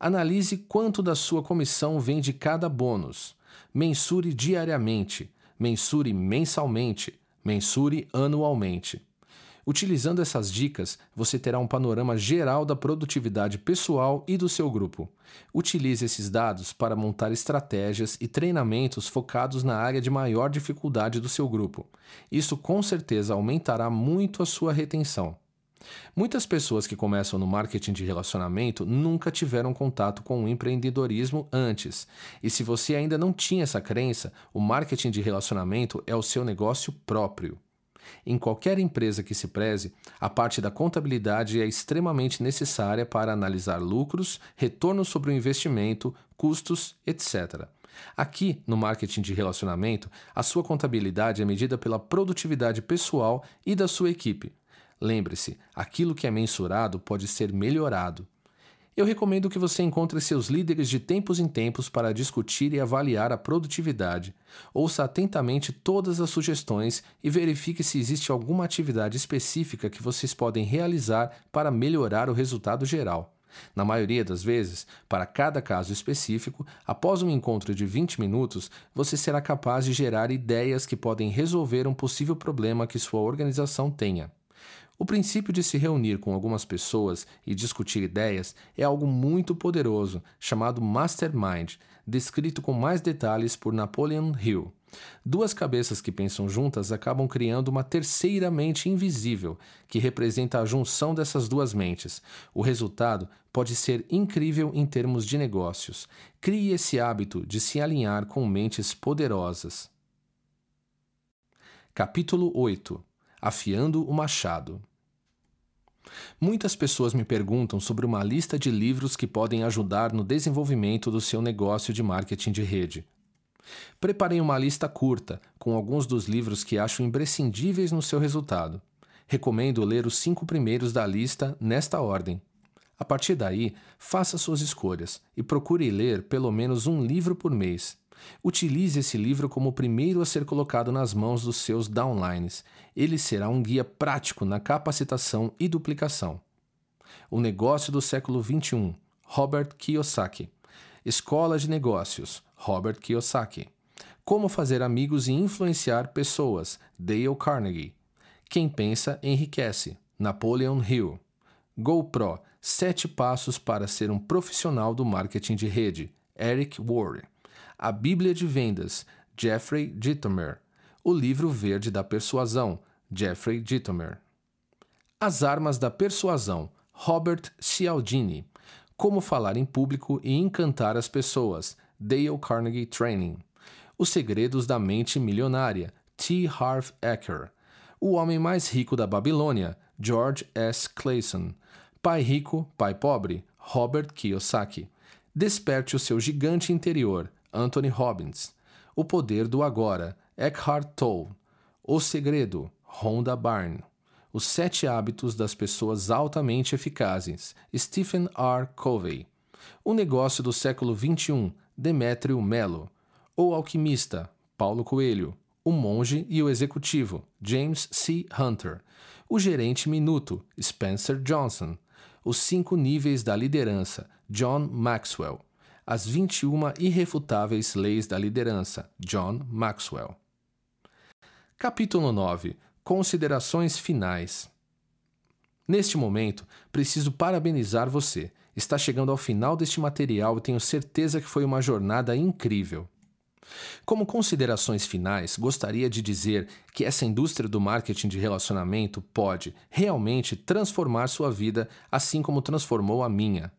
Analise quanto da sua comissão vem de cada bônus. Mensure diariamente. Mensure mensalmente. Mensure anualmente. Utilizando essas dicas, você terá um panorama geral da produtividade pessoal e do seu grupo. Utilize esses dados para montar estratégias e treinamentos focados na área de maior dificuldade do seu grupo. Isso com certeza aumentará muito a sua retenção. Muitas pessoas que começam no marketing de relacionamento nunca tiveram contato com o empreendedorismo antes. E se você ainda não tinha essa crença, o marketing de relacionamento é o seu negócio próprio. Em qualquer empresa que se preze, a parte da contabilidade é extremamente necessária para analisar lucros, retorno sobre o investimento, custos, etc. Aqui, no marketing de relacionamento, a sua contabilidade é medida pela produtividade pessoal e da sua equipe. Lembre-se, aquilo que é mensurado pode ser melhorado. Eu recomendo que você encontre seus líderes de tempos em tempos para discutir e avaliar a produtividade. Ouça atentamente todas as sugestões e verifique se existe alguma atividade específica que vocês podem realizar para melhorar o resultado geral. Na maioria das vezes, para cada caso específico, após um encontro de 20 minutos, você será capaz de gerar ideias que podem resolver um possível problema que sua organização tenha. O princípio de se reunir com algumas pessoas e discutir ideias é algo muito poderoso, chamado Mastermind, descrito com mais detalhes por Napoleon Hill. Duas cabeças que pensam juntas acabam criando uma terceira mente invisível, que representa a junção dessas duas mentes. O resultado pode ser incrível em termos de negócios. Crie esse hábito de se alinhar com mentes poderosas. Capítulo 8 Afiando o Machado Muitas pessoas me perguntam sobre uma lista de livros que podem ajudar no desenvolvimento do seu negócio de marketing de rede. Preparei uma lista curta, com alguns dos livros que acho imprescindíveis no seu resultado. Recomendo ler os cinco primeiros da lista nesta ordem. A partir daí, faça suas escolhas e procure ler pelo menos um livro por mês. Utilize esse livro como o primeiro a ser colocado nas mãos dos seus downlines. Ele será um guia prático na capacitação e duplicação. O Negócio do Século XXI, Robert Kiyosaki. Escola de Negócios, Robert Kiyosaki. Como fazer amigos e influenciar pessoas, Dale Carnegie. Quem pensa enriquece, Napoleon Hill. GoPro: Sete passos para ser um profissional do marketing de rede, Eric Ward. A Bíblia de Vendas, Jeffrey Dittomer. O Livro Verde da Persuasão, Jeffrey Dittomer. As Armas da Persuasão, Robert Cialdini. Como falar em público e encantar as pessoas, Dale Carnegie Training. Os Segredos da Mente Milionária, T. Harv Eker. O Homem Mais Rico da Babilônia, George S. Clayson. Pai Rico, Pai Pobre, Robert Kiyosaki. Desperte o seu gigante interior, Anthony Robbins. O Poder do Agora, Eckhart Tolle. O Segredo, Rhonda Byrne. Os Sete Hábitos das Pessoas Altamente Eficazes, Stephen R. Covey. O Negócio do Século XXI, Demétrio Mello. O Alquimista, Paulo Coelho. O Monge e o Executivo, James C. Hunter. O Gerente Minuto, Spencer Johnson. Os Cinco Níveis da Liderança, John Maxwell. As 21 Irrefutáveis Leis da Liderança, John Maxwell. Capítulo 9 Considerações finais. Neste momento, preciso parabenizar você. Está chegando ao final deste material e tenho certeza que foi uma jornada incrível. Como considerações finais, gostaria de dizer que essa indústria do marketing de relacionamento pode realmente transformar sua vida, assim como transformou a minha.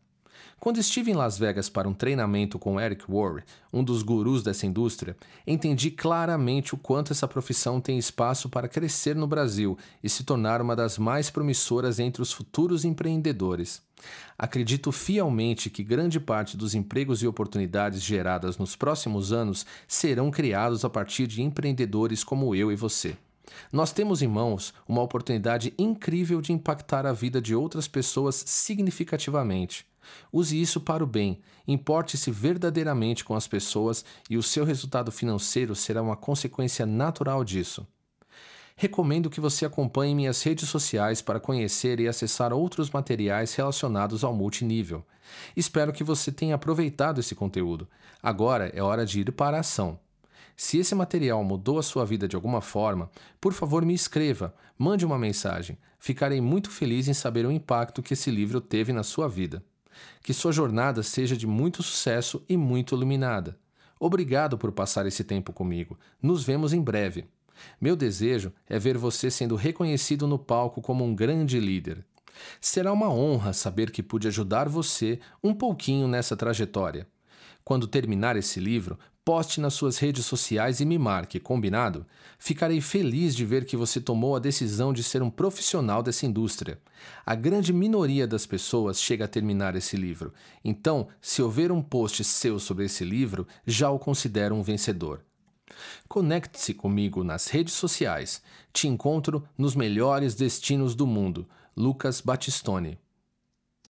Quando estive em Las Vegas para um treinamento com Eric Worre, um dos gurus dessa indústria, entendi claramente o quanto essa profissão tem espaço para crescer no Brasil e se tornar uma das mais promissoras entre os futuros empreendedores. Acredito fielmente que grande parte dos empregos e oportunidades geradas nos próximos anos serão criados a partir de empreendedores como eu e você. Nós temos em mãos uma oportunidade incrível de impactar a vida de outras pessoas significativamente. Use isso para o bem. Importe-se verdadeiramente com as pessoas e o seu resultado financeiro será uma consequência natural disso. Recomendo que você acompanhe minhas redes sociais para conhecer e acessar outros materiais relacionados ao multinível. Espero que você tenha aproveitado esse conteúdo. Agora é hora de ir para a ação. Se esse material mudou a sua vida de alguma forma, por favor me escreva, mande uma mensagem. Ficarei muito feliz em saber o impacto que esse livro teve na sua vida. Que sua jornada seja de muito sucesso e muito iluminada. Obrigado por passar esse tempo comigo. Nos vemos em breve. Meu desejo é ver você sendo reconhecido no palco como um grande líder. Será uma honra saber que pude ajudar você um pouquinho nessa trajetória. Quando terminar esse livro, poste nas suas redes sociais e me marque, combinado? Ficarei feliz de ver que você tomou a decisão de ser um profissional dessa indústria. A grande minoria das pessoas chega a terminar esse livro, então, se houver um post seu sobre esse livro, já o considero um vencedor. Conecte-se comigo nas redes sociais. Te encontro nos melhores destinos do mundo. Lucas Batistone.